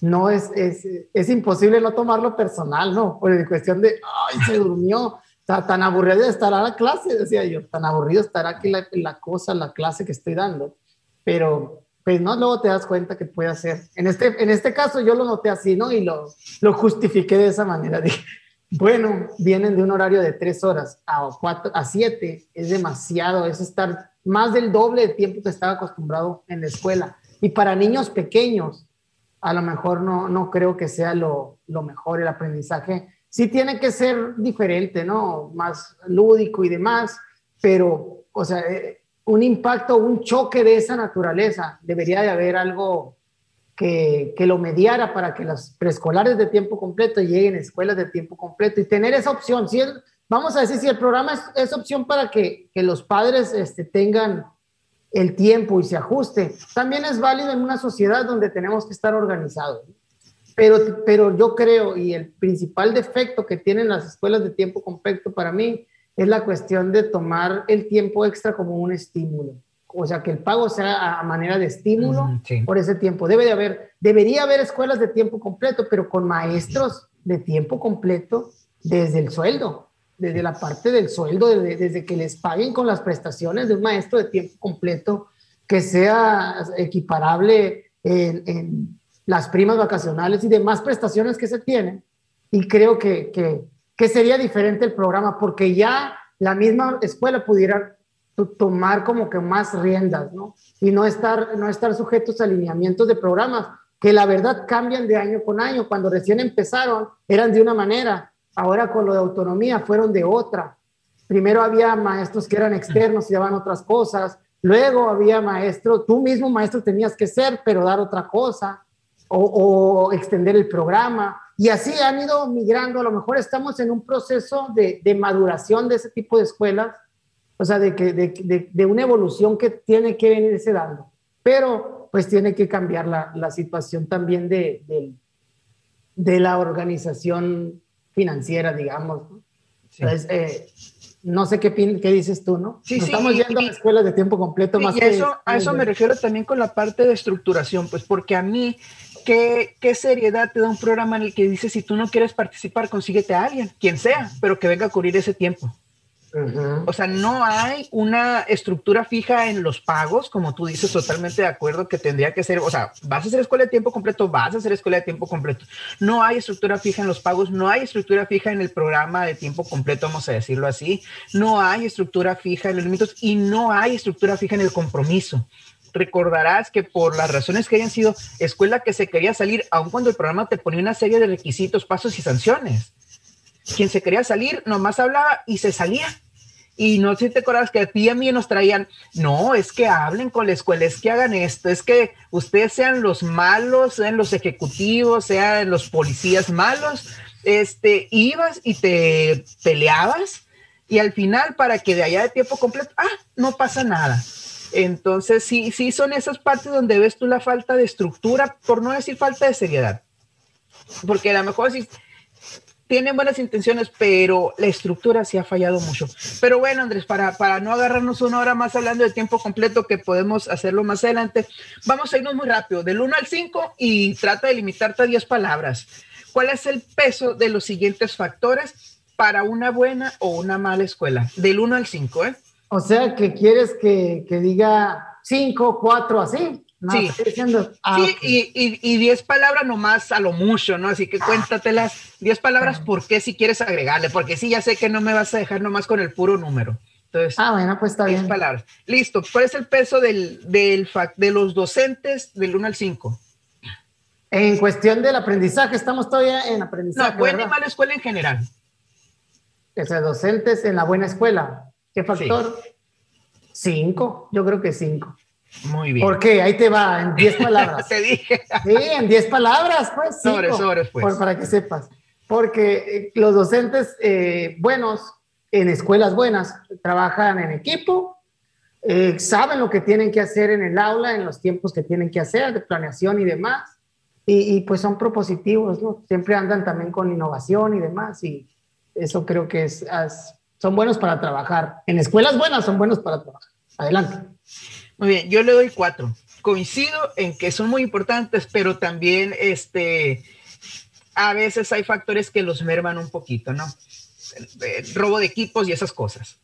no es, es, es imposible no tomarlo personal, ¿no? Por cuestión de, ay, se durmió, tan aburrido de estar a la clase, decía yo, tan aburrido estar aquí la, la cosa, la clase que estoy dando. Pero pues no, luego te das cuenta que puede hacer. En este, en este caso yo lo noté así, ¿no? Y lo, lo justifiqué de esa manera. Dije, bueno, vienen de un horario de tres horas a, cuatro, a siete, es demasiado, es estar más del doble de tiempo que estaba acostumbrado en la escuela. Y para niños pequeños, a lo mejor no, no creo que sea lo, lo mejor el aprendizaje. Sí tiene que ser diferente, ¿no? Más lúdico y demás, pero, o sea, eh, un impacto, un choque de esa naturaleza. Debería de haber algo que, que, lo mediara para que los preescolares de tiempo completo lleguen a escuelas de tiempo completo y tener esa opción. Si vamos a decir, si el programa es, es opción para que, que los padres este, tengan el tiempo y se ajuste, también es válido en una sociedad donde tenemos que estar organizados. Pero, pero yo creo, y el principal defecto que tienen las escuelas de tiempo completo para mí, es la cuestión de tomar el tiempo extra como un estímulo. O sea, que el pago sea a manera de estímulo por ese tiempo. Debe de haber, debería haber escuelas de tiempo completo, pero con maestros de tiempo completo desde el sueldo, desde la parte del sueldo, desde, desde que les paguen con las prestaciones de un maestro de tiempo completo que sea equiparable en, en las primas vacacionales y demás prestaciones que se tienen. Y creo que, que sería diferente el programa porque ya la misma escuela pudiera tomar como que más riendas, ¿no? Y no estar, no estar sujetos a alineamientos de programas que la verdad cambian de año con año. Cuando recién empezaron eran de una manera, ahora con lo de autonomía fueron de otra. Primero había maestros que eran externos y daban otras cosas, luego había maestros, tú mismo maestro tenías que ser, pero dar otra cosa, o, o extender el programa. Y así han ido migrando, a lo mejor estamos en un proceso de, de maduración de ese tipo de escuelas, o sea, de, que, de, de, una evolución que tiene que venirse dando, pero pues tiene que cambiar la, la situación también de, de, la organización financiera, digamos. Entonces, eh, no sé qué, qué dices tú, ¿no? Sí, sí, estamos yendo a escuelas de tiempo completo más y eso, a eso me refiero también con la parte de estructuración, pues porque a mí, ¿qué, ¿qué seriedad te da un programa en el que dice si tú no quieres participar, consíguete a alguien, quien sea, pero que venga a cubrir ese tiempo? O sea, no hay una estructura fija en los pagos, como tú dices, totalmente de acuerdo que tendría que ser, o sea, vas a hacer escuela de tiempo completo, vas a hacer escuela de tiempo completo. No hay estructura fija en los pagos, no hay estructura fija en el programa de tiempo completo, vamos a decirlo así. No hay estructura fija en los límites y no hay estructura fija en el compromiso recordarás que por las razones que hayan sido escuela que se quería salir, aun cuando el programa te ponía una serie de requisitos, pasos y sanciones. Quien se quería salir nomás hablaba y se salía. Y no sé si te acuerdas que a ti y a mí nos traían, no, es que hablen con la escuela, es que hagan esto, es que ustedes sean los malos, sean los ejecutivos, sean los policías malos, este, ibas y te peleabas y al final para que de allá de tiempo completo, ah, no pasa nada. Entonces, sí, sí son esas partes donde ves tú la falta de estructura, por no decir falta de seriedad. Porque a lo mejor si tienen buenas intenciones, pero la estructura sí ha fallado mucho. Pero bueno, Andrés, para, para no agarrarnos una hora más hablando de tiempo completo, que podemos hacerlo más adelante, vamos a irnos muy rápido, del 1 al 5 y trata de limitarte a 10 palabras. ¿Cuál es el peso de los siguientes factores para una buena o una mala escuela? Del 1 al 5, ¿eh? O sea, que quieres que, que diga 5, 4, así sí, ah, sí y 10 palabras nomás a lo mucho, ¿no? Así que cuéntatelas, 10 palabras, ¿por qué si quieres agregarle? Porque sí, ya sé que no me vas a dejar nomás con el puro número. Entonces, ah, bueno, pues está bien. palabras. Listo, ¿cuál es el peso del, del de los docentes del 1 al 5? En cuestión del aprendizaje, estamos todavía en aprendizaje. No, buena y mala escuela en general. O sea, docentes en la buena escuela. ¿Qué factor? Cinco, yo creo que cinco. Muy bien. ¿Por qué? Ahí te va, en 10 palabras. te dije. sí, en 10 palabras, pues. Sobre, sobre, pues. para que sepas. Porque eh, los docentes eh, buenos, en escuelas buenas, trabajan en equipo, eh, saben lo que tienen que hacer en el aula, en los tiempos que tienen que hacer, de planeación y demás. Y, pues son propositivos, ¿no? Siempre andan también con innovación y demás. Y eso creo que es, son buenos para trabajar. En escuelas buenas son buenos para trabajar. Adelante. Muy bien, yo le doy cuatro. Coincido en que son muy importantes, pero también este, a veces hay factores que los merman un poquito, ¿no? El, robo de equipos y esas cosas.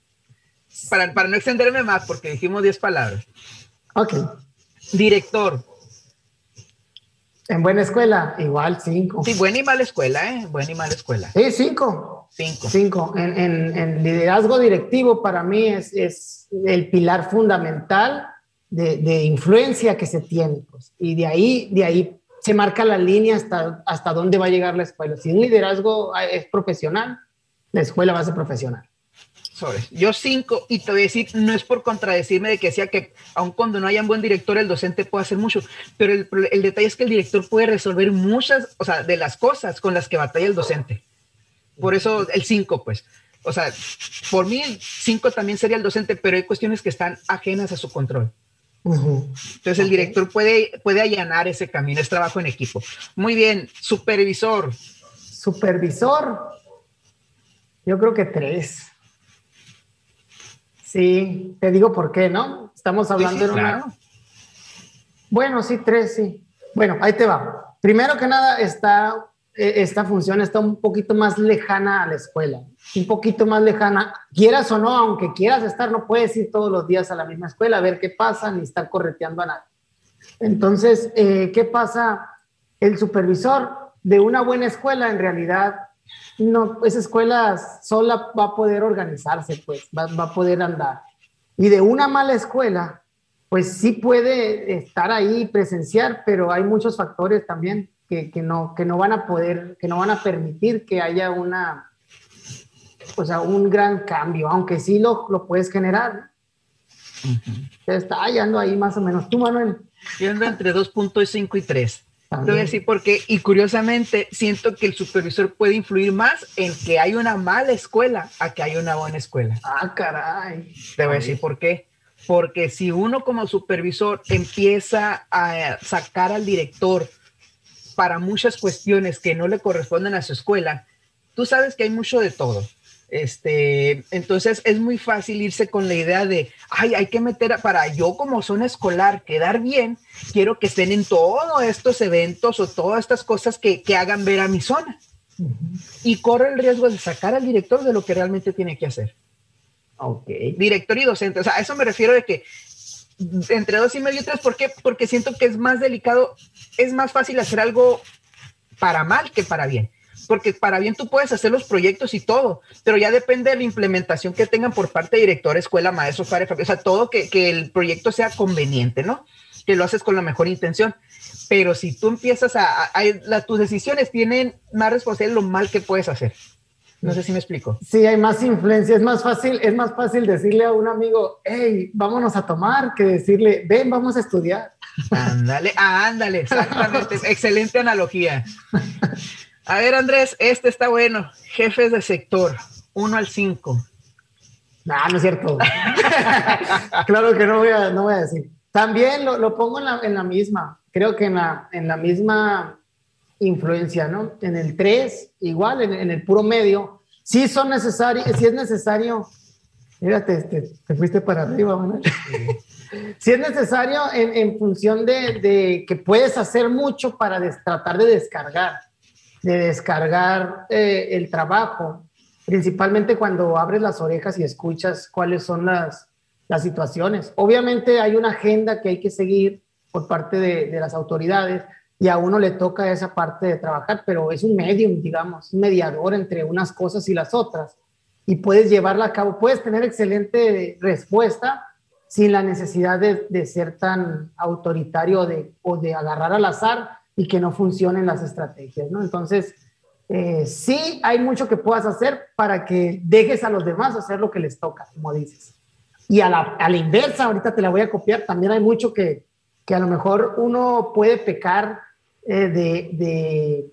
Para, para no extenderme más, porque dijimos diez palabras. Ok. Director. En buena escuela, igual cinco. Sí, buena y mala escuela, ¿eh? Buena y mala escuela. Sí, cinco. Cinco. Cinco. En, en, en liderazgo directivo para mí es, es el pilar fundamental de, influencia que se tiene. Pues. Y de ahí, de ahí se marca la línea hasta, hasta dónde va a llegar la escuela. Si un liderazgo es profesional, la escuela va a ser profesional. Yo cinco, y te voy a decir, no es por contradecirme de que decía que aun cuando no haya un buen director, el docente puede hacer mucho, pero el, el, detalle es que el director puede resolver muchas, o sea, de las cosas con las que batalla el docente. Por eso el cinco, pues. O sea, por mí el cinco también sería el docente, pero hay cuestiones que están ajenas a su control. Entonces el director puede, puede allanar ese camino, es trabajo en equipo. Muy bien, supervisor. Supervisor, yo creo que tres. Sí, te digo por qué, ¿no? Estamos hablando de una... Bueno, sí, tres, sí. Bueno, ahí te va. Primero que nada, está, eh, esta función está un poquito más lejana a la escuela un poquito más lejana, quieras o no, aunque quieras estar, no puedes ir todos los días a la misma escuela a ver qué pasa, ni estar correteando a nadie. Entonces, eh, ¿qué pasa? El supervisor de una buena escuela, en realidad, no, esa escuela sola va a poder organizarse, pues, va, a poder andar. Y de una mala escuela, pues sí puede estar ahí, presenciar, pero hay muchos factores también que, que, no, que no van a poder, que no van a permitir que haya una, o sea, un gran cambio, aunque sí lo, lo puedes generar. Está hallando ahí más o menos. ¿Tú, Manuel? Yo ando entre 2.5 y 3. Te voy a decir porque, y curiosamente, siento que el supervisor puede influir más en que hay una mala escuela a que hay una buena escuela. Ah, caray. Te voy a decir por qué. Porque si uno como supervisor empieza a sacar al director para muchas cuestiones que no le corresponden a su escuela, tú sabes que hay mucho de todo Este, entonces es muy fácil irse con la idea de, ay, hay que meter, para yo como zona escolar quedar bien, quiero que estén en todos estos eventos o todas estas cosas que, que hagan ver a mi zona. Y corre el riesgo de sacar al director de lo que realmente tiene que hacer. Ok. Director y docente, o sea, a eso me refiero de que entre dos y medio y tres, ¿por qué? Porque siento que es más delicado, es más fácil hacer algo para mal que para bien porque para bien tú puedes hacer los proyectos y todo, pero ya depende de la implementación que tengan por parte de director, escuela, maestros, padre, o sea, todo que, que, el proyecto sea conveniente, ¿no? Que lo haces con la mejor intención. Pero si tú empiezas a, a, tus decisiones tienen más responsabilidad lo mal que puedes hacer. No sé si me explico. Sí, hay más influencia. Es más fácil, es más fácil decirle a un amigo, hey, vámonos a tomar, que decirle, ven, vamos a estudiar. Ándale, ándale, exactamente. Excelente analogía. A ver, Andrés, este está bueno. Jefes de sector, 1 al 5. No, no es cierto. claro que no voy a, no voy a decir. También lo, lo pongo en la, en la, misma, creo que en la, en la misma influencia, ¿no? En el 3, igual, en, en, el puro medio. Sí son necesarios, sí es necesario. Mírate, te, te fuiste para arriba, sí es necesario en, en función de, de, que puedes hacer mucho para des, tratar de descargar de descargar eh, el trabajo, principalmente cuando abres las orejas y escuchas cuáles son las, las situaciones. Obviamente hay una agenda que hay que seguir por parte de, de, las autoridades y a uno le toca esa parte de trabajar, pero es un medium, digamos, un mediador entre unas cosas y las otras y puedes llevarla a cabo, puedes tener excelente respuesta sin la necesidad de, de ser tan autoritario de, o de agarrar al azar y que no funcionen las estrategias, ¿no? Entonces, eh, sí hay mucho que puedas hacer para que dejes a los demás hacer lo que les toca, como dices. Y a la, inversa, ahorita te la voy a copiar, también hay mucho que, que a lo mejor uno puede pecar eh, de, de,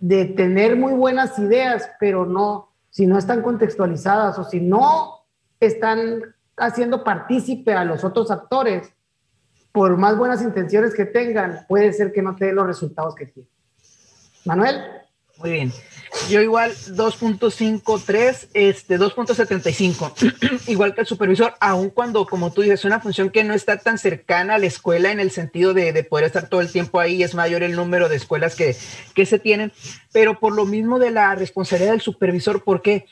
de tener muy buenas ideas, pero no, si no están contextualizadas o si no están haciendo partícipe a los otros actores, por más buenas intenciones que tengan, puede ser que no te den los resultados que quieren. Manuel. Muy bien. Yo igual 2.53, este 2.75, igual que el supervisor, aun cuando, como tú dices, es una función que no está tan cercana a la escuela en el sentido de, de poder estar todo el tiempo ahí, es mayor el número de escuelas que, que se tienen, pero por lo mismo de la responsabilidad del supervisor, ¿por qué?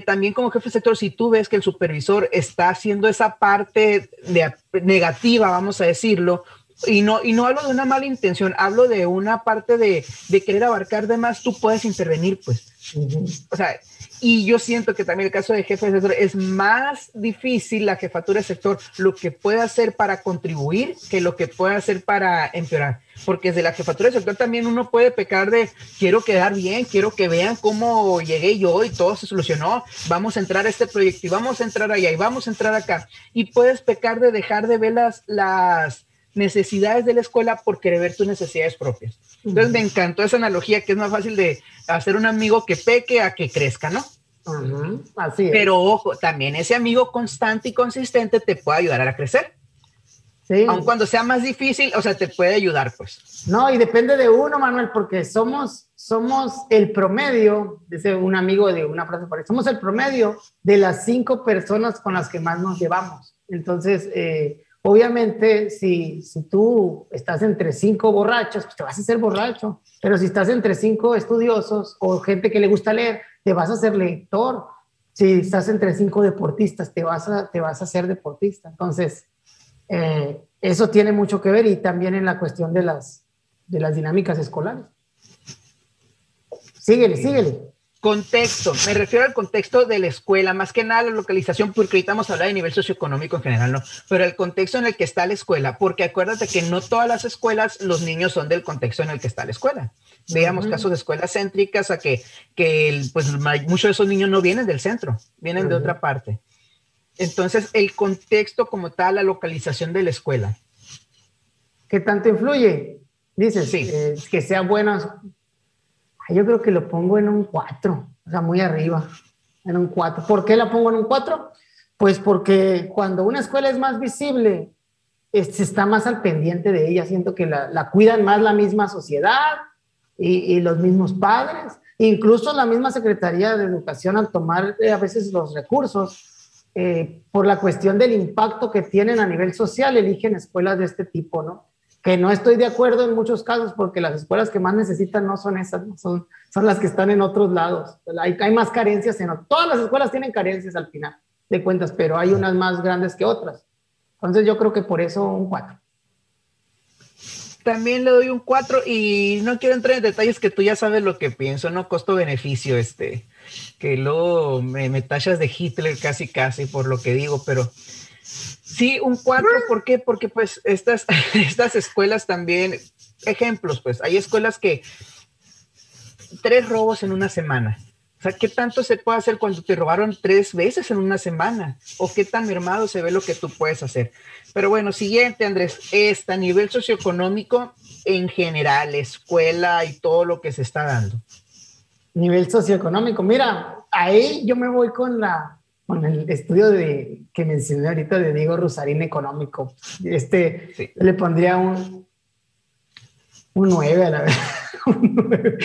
También como jefe de sector, si tú ves que el supervisor está haciendo esa parte de, negativa, vamos a decirlo, y no, y no hablo de una mala intención, hablo de una parte de, de querer abarcar de más, tú puedes intervenir, pues. Uh -huh. O sea, y yo siento que también el caso de jefe de sector es más difícil la jefatura de sector lo que puede hacer para contribuir que lo que puede hacer para empeorar. Porque desde la jefatura de sector también uno puede pecar de quiero quedar bien, quiero que vean cómo llegué yo y todo se solucionó. Vamos a entrar a este proyecto y vamos a entrar allá y vamos a entrar acá. Y puedes pecar de dejar de ver las, las necesidades de la escuela por querer ver tus necesidades propias. Entonces me encantó esa analogía que es más fácil de hacer un amigo que peque a que crezca, ¿no? Uh -huh. Así es. Pero ojo, también ese amigo constante y consistente te puede ayudar a crecer. Sí. Aun cuando sea más difícil, o sea, te puede ayudar, pues. No, y depende de uno, Manuel, porque somos, somos el promedio, dice un amigo de una frase somos el promedio de las cinco personas con las que más nos llevamos. Entonces, eh, obviamente, si, si tú estás entre cinco borrachos, pues te vas a hacer borracho. Pero si estás entre cinco estudiosos o gente que le gusta leer, te vas a hacer lector. Si estás entre cinco deportistas, te vas a, te vas a deportista. Entonces, eh, eso tiene mucho que ver y también en la cuestión de las, de las dinámicas escolares. Síguele, síguele. Contexto, me refiero al contexto de la escuela, más que nada la localización, porque ahorita vamos a hablar de nivel socioeconómico en general, ¿no? Pero el contexto en el que está la escuela, porque acuérdate que no todas las escuelas, los niños son del contexto en el que está la escuela. Veamos uh -huh. casos de escuelas céntricas a que, que pues muchos de esos niños no vienen del centro, vienen uh -huh. de otra parte. Entonces, el contexto como tal, la localización de la escuela. ¿Qué tanto influye? Dices, sí. eh, que sea buena yo creo que lo pongo en un 4, o sea, muy arriba, en un 4. ¿Por qué la pongo en un 4? Pues porque cuando una escuela es más visible, se está más al pendiente de ella, siento que la, la cuidan más la misma sociedad y, y, los mismos padres, Incluso la misma Secretaría de Educación al tomar eh, a veces los recursos, eh, por la cuestión del impacto que tienen a nivel social, eligen escuelas de este tipo, ¿no? Que no estoy de acuerdo en muchos casos porque las escuelas que más necesitan no son esas, son, son las que están en otros lados. Hay, hay más carencias en Todas las escuelas tienen carencias al final de cuentas, pero hay unas más grandes que otras. Entonces yo creo que por eso un 4 también le doy un 4 y no quiero entrar en detalles que tú ya sabes lo que pienso, ¿no? Costo-beneficio, este, que luego me, me, tachas de Hitler casi casi por lo que digo, pero sí, un 4, ¿por qué? Porque pues estas, estas escuelas también, ejemplos, pues hay escuelas que tres robos en una semana. O sea, ¿qué tanto se puede hacer cuando te robaron tres veces en una semana? ¿O qué tan mermado se ve lo que tú puedes hacer? Pero bueno, siguiente, Andrés, este a nivel socioeconómico en general, escuela y todo lo que se está dando. Nivel socioeconómico, mira, ahí yo me voy con la con el estudio de que mencioné ahorita de Diego Rosarín económico. Este le pondría un un 9 a la vez.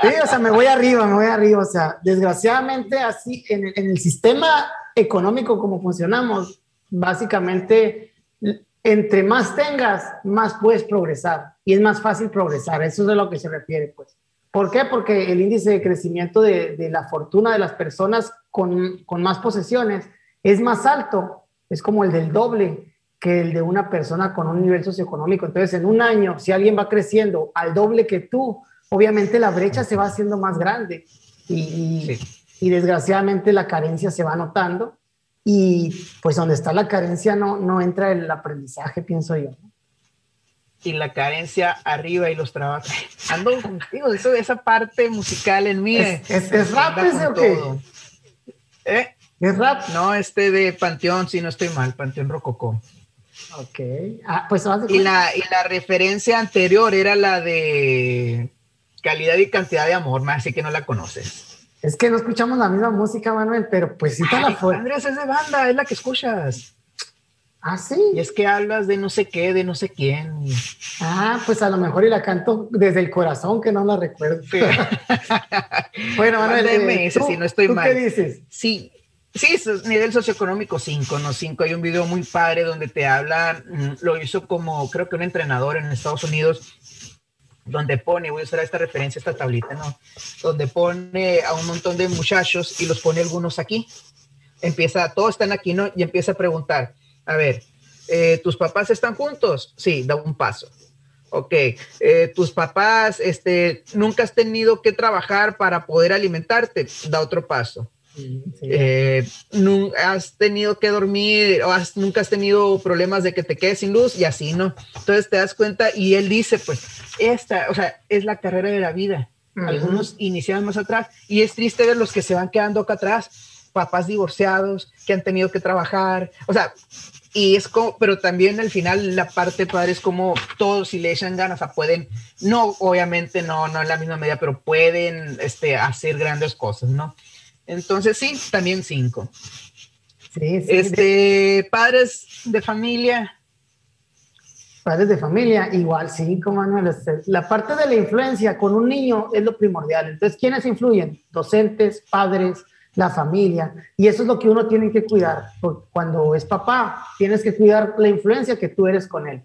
sí, o sea, me voy arriba, me voy arriba. O sea, desgraciadamente así en, en el sistema económico como funcionamos, básicamente, entre más tengas, más puedes progresar y es más fácil progresar. Eso es de lo que se refiere, pues. ¿Por qué? Porque el índice de crecimiento de, de la fortuna de las personas con, con, más posesiones es más alto, es como el del doble que el de una persona con un nivel socioeconómico. Entonces, en un año, si alguien va creciendo al doble que tú, obviamente la brecha se va haciendo más grande y, y, y desgraciadamente la carencia se va notando y pues donde está la carencia no, no entra el aprendizaje, pienso yo. Y la carencia arriba y los trabajos. Ando contigo, eso, esa parte musical en mí. ¿Es, es, rap ese o qué? ¿Eh? ¿Es rap? No, este de Panteón, si no estoy mal, Panteón Rococó. Ok. Ah, pues y la, y la referencia anterior era la de calidad y cantidad de amor, más así que no la conoces. Es que no escuchamos la misma música, Manuel, pero pues sí está la fuerza. Andrés, es de banda, es la que escuchas. Ah, sí. Y es que hablas de no sé qué, de no sé quién. Ah, pues a lo mejor y la canto desde el corazón, que no la recuerdo. Sí. bueno, Manuel, eh, ¿tú, si no estoy ¿tú mal. ¿Qué dices? Sí, sí, nivel socioeconómico 5, no 5. Hay un video muy padre donde te habla, mm, lo hizo como creo que un entrenador en Estados Unidos donde pone, voy a usar esta referencia, esta tablita, ¿no? Donde pone a un montón de muchachos y los pone algunos aquí. Empieza, todos están aquí, ¿no? Y empieza a preguntar, a ver, eh, ¿tus papás están juntos? Sí, da un paso. Ok, eh, tus papás, este, nunca has tenido que trabajar para poder alimentarte, da otro paso. Sí. Eh, has tenido que dormir o has, nunca has tenido problemas de que te quedes sin luz y así, ¿no? Entonces te das cuenta y él dice, pues, esta, o sea, es la carrera de la vida. Uh -huh. Algunos iniciaron más atrás y es triste ver los que se van quedando acá atrás, papás divorciados que han tenido que trabajar, o sea, y es como, pero también al final la parte padre es como todos si le echan ganas, o sea, pueden, no, obviamente no, no en la misma medida, pero pueden este, hacer grandes cosas, ¿no? Entonces sí, también cinco. Sí, sí. Este, padres de familia. Padres de familia, igual cinco, Manuel. Este, la parte de la influencia con un niño es lo primordial. Entonces, ¿quiénes influyen? Docentes, padres, la familia. Y eso es lo que uno tiene que cuidar. Porque cuando es papá, tienes que cuidar la influencia que tú eres con él.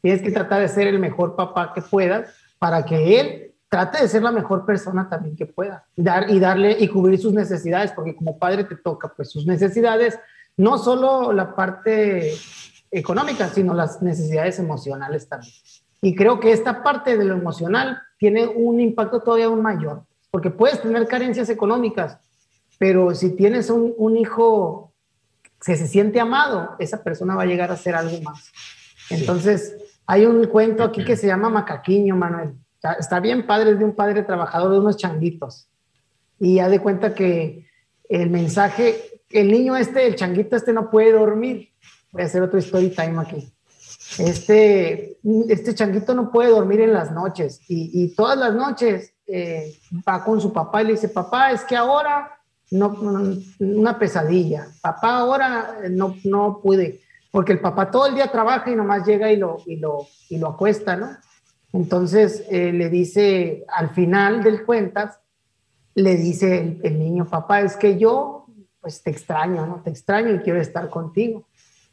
Tienes que tratar de ser el mejor papá que puedas para que él trate de ser la mejor persona también que pueda dar y darle y cubrir sus necesidades, porque como padre te toca pues sus necesidades, no solo la parte económica, sino las necesidades emocionales también. Y creo que esta parte de lo emocional tiene un impacto todavía aún mayor, porque puedes tener carencias económicas, pero si tienes un, un hijo que se siente amado, esa persona va a llegar a ser algo más. Entonces, sí. hay un cuento aquí que se llama Macaquiño, Manuel Está, está bien padre, es de un padre trabajador de unos changuitos. Y ya de cuenta que el mensaje, el niño este, el changuito este no puede dormir. Voy a hacer otro story time aquí. Este, este changuito no puede dormir en las noches y, y todas las noches eh, va con su papá y le dice, papá, es que ahora no, una pesadilla. Papá ahora no, no pude, porque el papá todo el día trabaja y nomás llega y lo, y lo, y lo acuesta, ¿no? Entonces eh, le dice, al final del cuentas, le dice el, el, niño, papá, es que yo pues te extraño, ¿no? Te extraño y quiero estar contigo.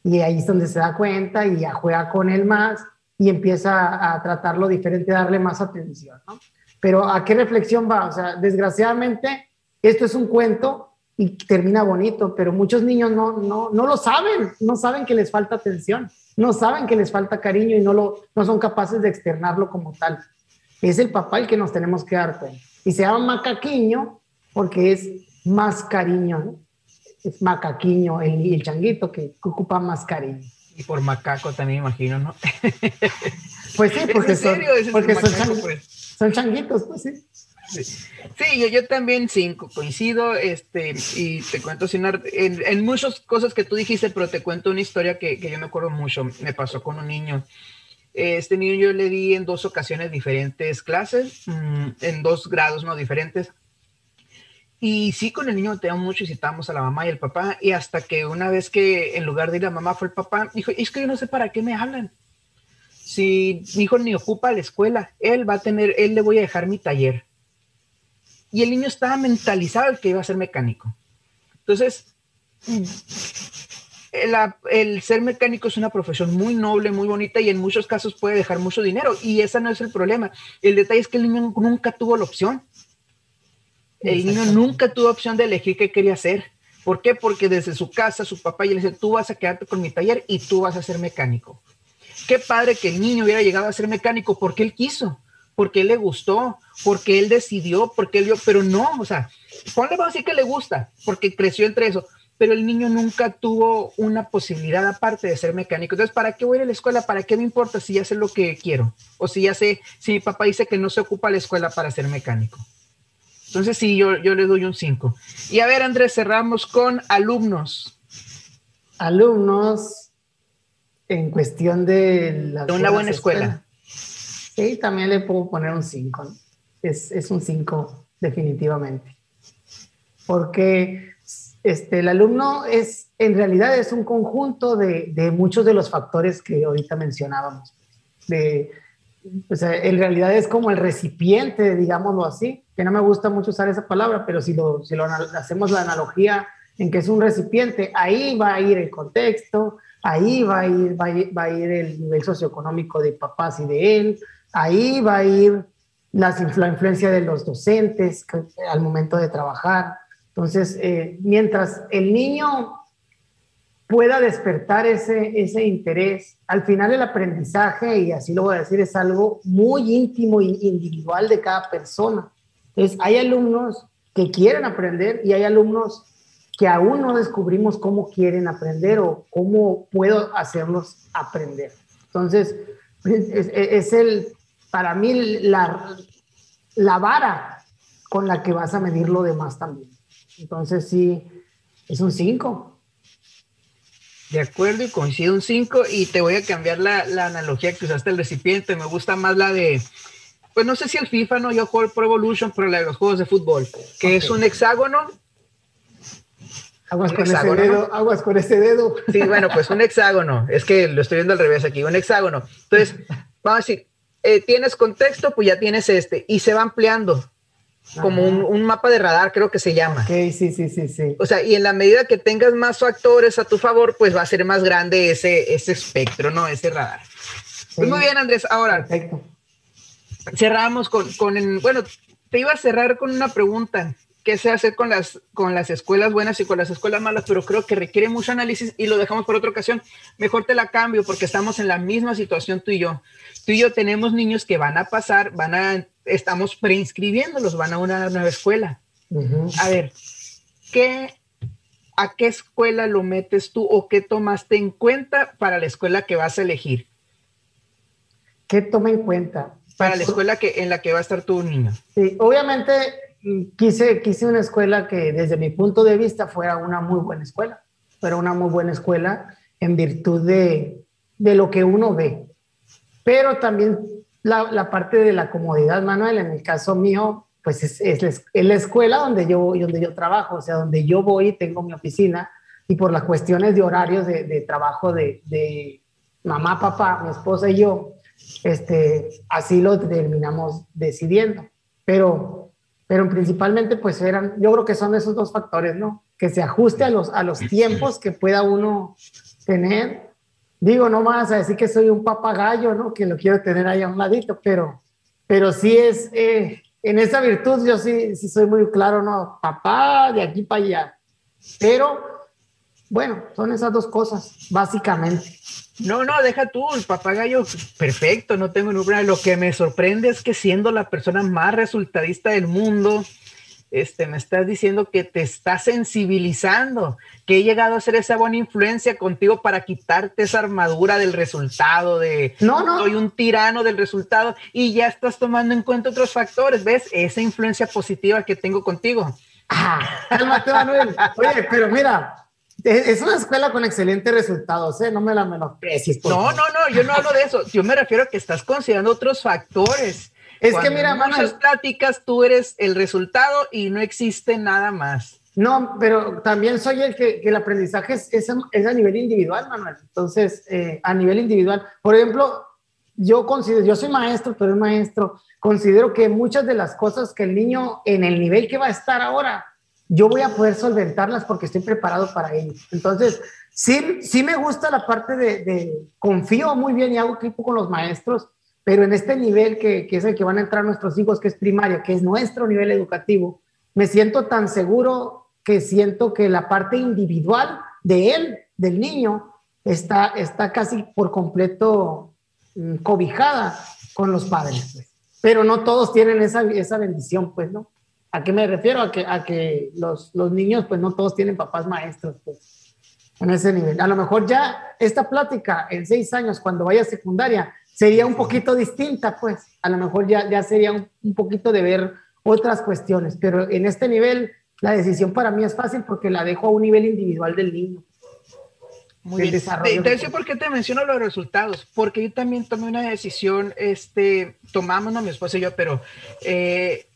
Y ahí es donde se da cuenta y ya juega con él más y empieza a tratarlo diferente, darle más atención, ¿no? Pero ¿a qué reflexión va? O sea, desgraciadamente, esto es un cuento y termina bonito, pero muchos niños no, no, no lo saben, no saben que les falta atención, no saben que les falta cariño y no, lo, no son capaces de externarlo como tal. Es el papá el que nos tenemos que dar cuenta. Y se llama macaquiño porque es más cariño, ¿no? es macaquiño el, el changuito que ocupa más cariño. Y por macaco también imagino, ¿no? Pues sí, porque, son, porque son, pues. son, changuitos, pues sí. Sí, yo, también cinco, coincido, este, y te cuento sin en, en, muchas cosas que tú dijiste, pero te cuento una historia que, que, yo me acuerdo mucho, me pasó con un niño. Este niño yo le di en dos ocasiones diferentes clases, mmm, en dos grados no diferentes. Y sí, con el niño teníamos mucho y citábamos a la mamá y el papá, y hasta que una vez que en lugar de ir a mamá fue el papá, dijo, es que yo no sé para qué me hablan. Si mi hijo ni ocupa la escuela, él va a tener, él le voy a dejar mi taller. Y el niño estaba mentalizado el que iba a ser mecánico. Entonces, el, el, ser mecánico es una profesión muy noble, muy bonita y en muchos casos puede dejar mucho dinero. Y ese no es el problema. El detalle es que el niño nunca tuvo la opción. El niño nunca tuvo opción de elegir qué quería hacer. ¿Por qué? Porque desde su casa su papá le dice, tú vas a quedarte con mi taller y tú vas a ser mecánico. Qué padre que el niño hubiera llegado a ser mecánico porque él quiso, porque él le gustó, porque él decidió, porque él vio, pero no, o sea, ponle vamos a decir que le gusta, porque creció entre eso, pero el niño nunca tuvo una posibilidad aparte de ser mecánico. Entonces, ¿para qué voy a ir a la escuela? ¿Para qué me importa si ya sé lo que quiero? O si ya sé, si mi papá dice que no se ocupa la escuela para ser mecánico. Entonces sí, yo, yo le doy un 5. Y a ver, Andrés, cerramos con alumnos. Alumnos en cuestión de... de una buena escuela. Sí, también le puedo poner un 5. Es, es, un 5, definitivamente. Porque este, el alumno es, en realidad es un conjunto de, de muchos de los factores que ahorita mencionábamos. De, sea, en realidad es como el recipiente, digámoslo así, que no me gusta mucho usar esa palabra, pero si lo, si lo hacemos la analogía en que es un recipiente, ahí va a ir el contexto, ahí va a ir, va a ir, va a ir el nivel socioeconómico de papás y de él, ahí va a ir la influencia de los docentes al momento de trabajar. Entonces, eh, mientras el niño pueda despertar ese, ese interés. Al final el aprendizaje, y así lo voy a decir, es algo muy íntimo e individual de cada persona. Entonces, hay alumnos que quieren aprender y hay alumnos que aún no descubrimos cómo quieren aprender o cómo puedo hacerlos aprender. Entonces, es, es el, para mí, la, la vara con la que vas a medir lo demás también. Entonces, sí, es un 5 de acuerdo, y coincido un 5, y te voy a cambiar la, la, analogía que usaste el recipiente. Me gusta más la de, pues no sé si el FIFA, no, yo juego el Pro Evolution, pero la de los juegos de fútbol, que okay. es un hexágono. Aguas con hexágono, ese dedo, aguas con ese dedo. Sí, bueno, pues un hexágono, es que lo estoy viendo al revés aquí, un hexágono. Entonces, vamos a decir, eh, tienes contexto, pues ya tienes este, y se va ampliando como un, un, mapa de radar, creo que se llama. Ok, sí, sí, sí, sí. O sea, y en la medida que tengas más factores a tu favor, pues va a ser más grande ese, ese espectro, ¿no? Ese radar. Sí. Pues muy bien, Andrés. Ahora, Perfecto. cerramos con, con el, bueno, te iba a cerrar con una pregunta. ¿Qué se hace con las, con las escuelas buenas y con las escuelas malas? Pero creo que requiere mucho análisis y lo dejamos por otra ocasión. Mejor te la cambio porque estamos en la misma situación tú y yo. Tú y yo tenemos niños que van a pasar, van a estamos preinscribiéndolos, van a una nueva escuela. Uh -huh. A ver, ¿qué, ¿a qué escuela lo metes tú o qué tomaste en cuenta para la escuela que vas a elegir? ¿Qué toma en cuenta? Para la escuela que, en la que va a estar tu niño. Sí, obviamente quise, quise una escuela que desde mi punto de vista fuera una muy buena escuela, fuera una muy buena escuela en virtud de, de lo que uno ve. Pero también la, la, parte de la comodidad, Manuel, en el caso mío, pues es, es, es, la escuela donde yo, donde yo trabajo, o sea, donde yo voy tengo mi oficina y por las cuestiones de horarios de, de trabajo de, de, mamá, papá, mi esposa y yo, este, así lo terminamos decidiendo. Pero, pero principalmente, pues eran, yo creo que son esos dos factores, ¿no? Que se ajuste a los, a los tiempos que pueda uno tener. Digo, no más a decir que soy un papagayo, ¿no? Que lo quiero tener ahí a un ladito, pero, pero sí es, eh, en esa virtud yo sí, sí soy muy claro, ¿no? Papá de aquí para allá. Pero, bueno, son esas dos cosas, básicamente. No, no, deja tú, el papagayo, perfecto, no tengo problema. Lo que me sorprende es que siendo la persona más resultadista del mundo, este, me estás diciendo que te estás sensibilizando, que he llegado a ser esa buena influencia contigo para quitarte esa armadura del resultado, de no, no. soy un tirano del resultado, y ya estás tomando en cuenta otros factores, ¿ves? Esa influencia positiva que tengo contigo. Ah, cálmate, Manuel. Oye, pero mira, es una escuela con excelentes resultados, ¿eh? No me la menosprecies. No, no, no, yo no hablo de eso. Yo me refiero a que estás considerando otros factores. Es que mira, en muchas pláticas tú eres el resultado y no existe nada más. No, pero también soy el que, el aprendizaje es, es, a nivel individual, Manuel. Entonces, eh, a nivel individual, por ejemplo, yo considero, yo soy maestro, pero es maestro, considero que muchas de las cosas que el niño en el nivel que va a estar ahora yo voy a poder solventarlas porque estoy preparado para ello. Entonces, sí, sí me gusta la parte de, confío muy bien y hago equipo con los maestros, pero en este nivel que, es el que van a entrar nuestros hijos, que es primaria, que es nuestro nivel educativo, me siento tan seguro que siento que la parte individual de él, del niño, está, está casi por completo mm, cobijada con los padres. Pues. Pero no todos tienen esa, esa bendición, pues, ¿no? ¿A qué me refiero? A que, a que los, los niños, pues no todos tienen papás maestros, pues, en ese nivel. A lo mejor ya esta plática en seis años, cuando vaya a secundaria, sería un poquito distinta, pues. A lo mejor ya, ya sería un, un poquito de ver otras cuestiones, pero en este nivel la decisión para mí es fácil porque la dejo a un nivel individual del niño. Muy bien. Entonces, ¿por qué te menciono los resultados? Porque yo también tomé una decisión, este, tomamos, no mi esposa y yo, pero eh,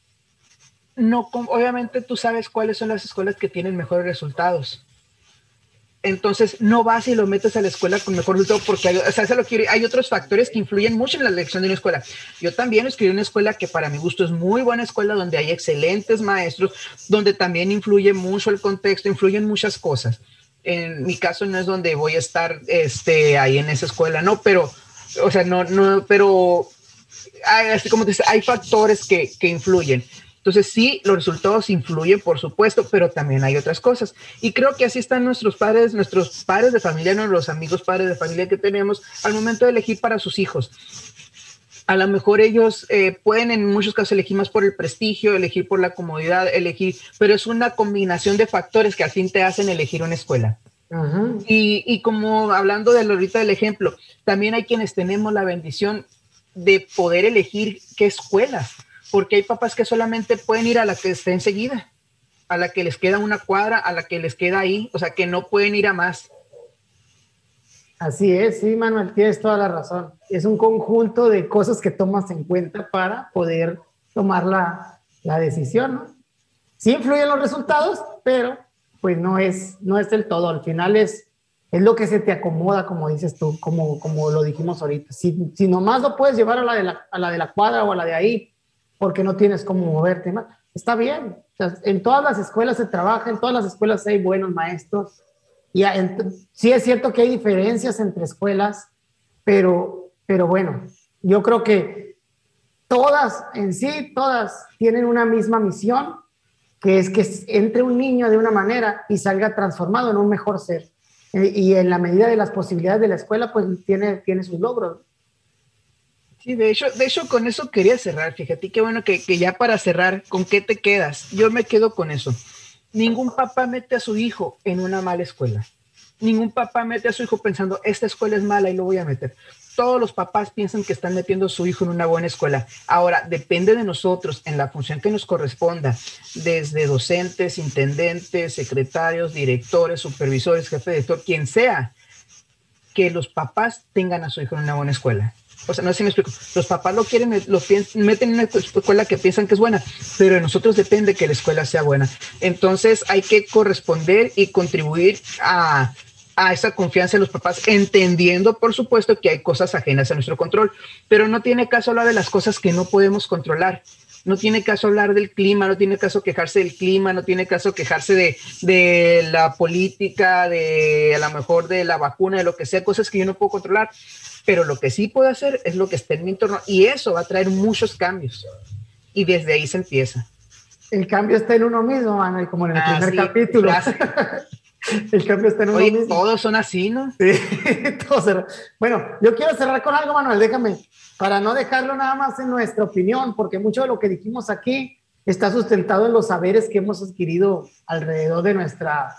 no, obviamente tú sabes cuáles son las escuelas que tienen mejores resultados. Entonces, no vas y lo metes a la escuela con mejor resultado porque hay, o sea, lo hay otros factores que influyen mucho en la elección de una escuela. Yo también escribí una escuela que para mi gusto es muy buena escuela, donde hay excelentes maestros, donde también influye mucho el contexto, influyen muchas cosas. En mi caso no es donde voy a estar este, ahí en esa escuela, no, pero, o sea, no, no, pero hay, así como dice, hay factores que, que influyen. Entonces sí, los resultados influyen, por supuesto, pero también hay otras cosas. Y creo que así están nuestros padres, nuestros padres de familia, los amigos padres de familia que tenemos al momento de elegir para sus hijos. A lo mejor ellos eh, pueden en muchos casos elegir más por el prestigio, elegir por la comodidad, elegir, pero es una combinación de factores que al fin te hacen elegir una escuela. y, y, como hablando de ahorita del ejemplo, también hay quienes tenemos la bendición de poder elegir qué escuelas porque hay papás que solamente pueden ir a la que esté enseguida, a la que les queda una cuadra, a la que les queda ahí, o sea, que no pueden ir a más. Así es, sí, Manuel, tienes toda la razón. Es un conjunto de cosas que tomas en cuenta para poder tomar la, la decisión, ¿no? Sí influyen los resultados, pero pues no es, no es el todo. Al final es, es lo que se te acomoda, como dices tú, como, como lo dijimos ahorita. Si, si nomás lo puedes llevar a la, de la, a la de la cuadra o a la de ahí, porque no tienes cómo moverte más. Está bien. en todas las escuelas se trabaja, en todas las escuelas hay buenos maestros. Y sí es cierto que hay diferencias entre escuelas, pero, pero bueno, yo creo que todas en sí, todas tienen una misma misión, que es que entre un niño de una manera y salga transformado en un mejor ser. Eh, y en la medida de las posibilidades de la escuela, pues tiene, tiene sus logros. Sí, de hecho, de hecho, con eso quería cerrar, fíjate, qué bueno que, que ya para cerrar, ¿con qué te quedas? Yo me quedo con eso. Ningún papá mete a su hijo en una mala escuela. Ningún papá mete a su hijo pensando, esta escuela es mala y lo voy a meter. Todos los papás piensan que están metiendo a su hijo en una buena escuela. Ahora, depende de nosotros en la función que nos corresponda, desde docentes, intendentes, secretarios, directores, supervisores, jefe de director, quien sea, que los papás tengan a su hijo en una buena escuela o sea, no sé si me explico. Los papás lo quieren, lo meten en una escuela que piensan que es buena, pero de nosotros depende que la escuela sea buena. Entonces hay que corresponder y contribuir a, a esa confianza de los papás, entendiendo, por supuesto, que hay cosas ajenas a nuestro control, pero no tiene caso hablar de las cosas que no podemos controlar. No tiene caso hablar del clima, no tiene caso quejarse del clima, no tiene caso quejarse de, de la política, de a lo mejor de la vacuna, de lo que sea, cosas que yo no puedo controlar. Pero lo que sí puedo hacer es lo que está en mi entorno y eso va a traer muchos cambios. Y desde ahí se empieza. El cambio está en uno mismo, Manuel, como en el ah, primer capítulo. El cambio está en uno mismo. Todos son así, ¿no? Sí, todos. Bueno, yo quiero cerrar con algo, Manuel, déjame, para no dejarlo nada más en nuestra opinión, porque mucho de lo que dijimos aquí está sustentado en los saberes que hemos adquirido alrededor de nuestra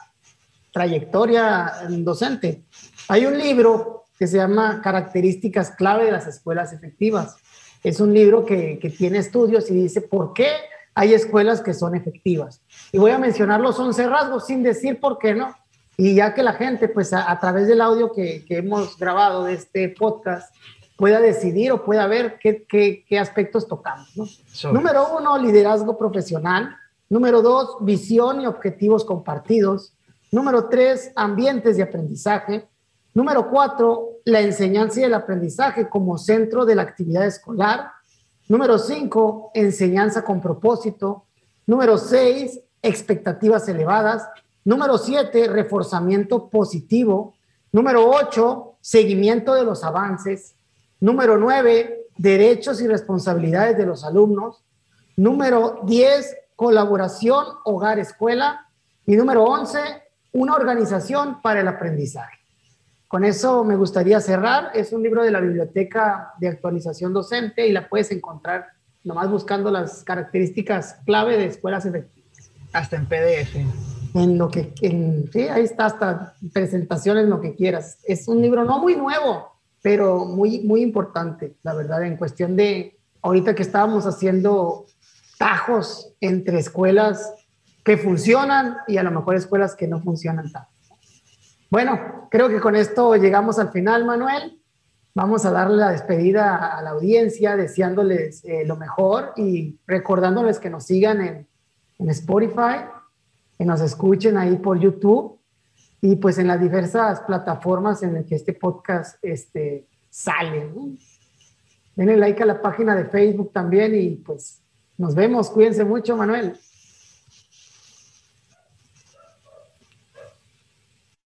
trayectoria docente. Hay un libro que se llama Características clave de las escuelas efectivas. Es un libro que, que tiene estudios y dice por qué hay escuelas que son efectivas. Y voy a mencionar los 11 rasgos sin decir por qué no. Y ya que la gente, pues a, través del audio que, hemos grabado de este podcast, pueda decidir o pueda ver qué, qué, aspectos tocamos. ¿no? Número uno, liderazgo profesional. Número dos, visión y objetivos compartidos. Número tres, ambientes de aprendizaje. Número cuatro, la enseñanza y el aprendizaje como centro de la actividad escolar. Número cinco, enseñanza con propósito. Número seis, expectativas elevadas. Número siete, reforzamiento positivo. Número ocho, seguimiento de los avances. Número nueve, derechos y responsabilidades de los alumnos. Número diez, colaboración hogar-escuela. Y número once, una organización para el aprendizaje. Con eso me gustaría cerrar. Es un libro de la Biblioteca de Actualización Docente y la puedes encontrar nomás buscando las características clave de escuelas efectivas. Hasta en PDF. En lo que, sí, ahí está, hasta presentaciones, lo que quieras. Es un libro no muy nuevo, pero muy, muy importante, la verdad, en cuestión de ahorita que estábamos haciendo tajos entre escuelas que funcionan y a lo mejor escuelas que no funcionan tanto. Bueno, creo que con esto llegamos al final, Manuel. Vamos a darle la despedida a la audiencia, deseándoles eh, lo mejor y recordándoles que nos sigan en, Spotify, que nos escuchen ahí por YouTube y pues en las diversas plataformas en las que este podcast este, sale. Denle like a la página de Facebook también y pues nos vemos. Cuídense mucho, Manuel.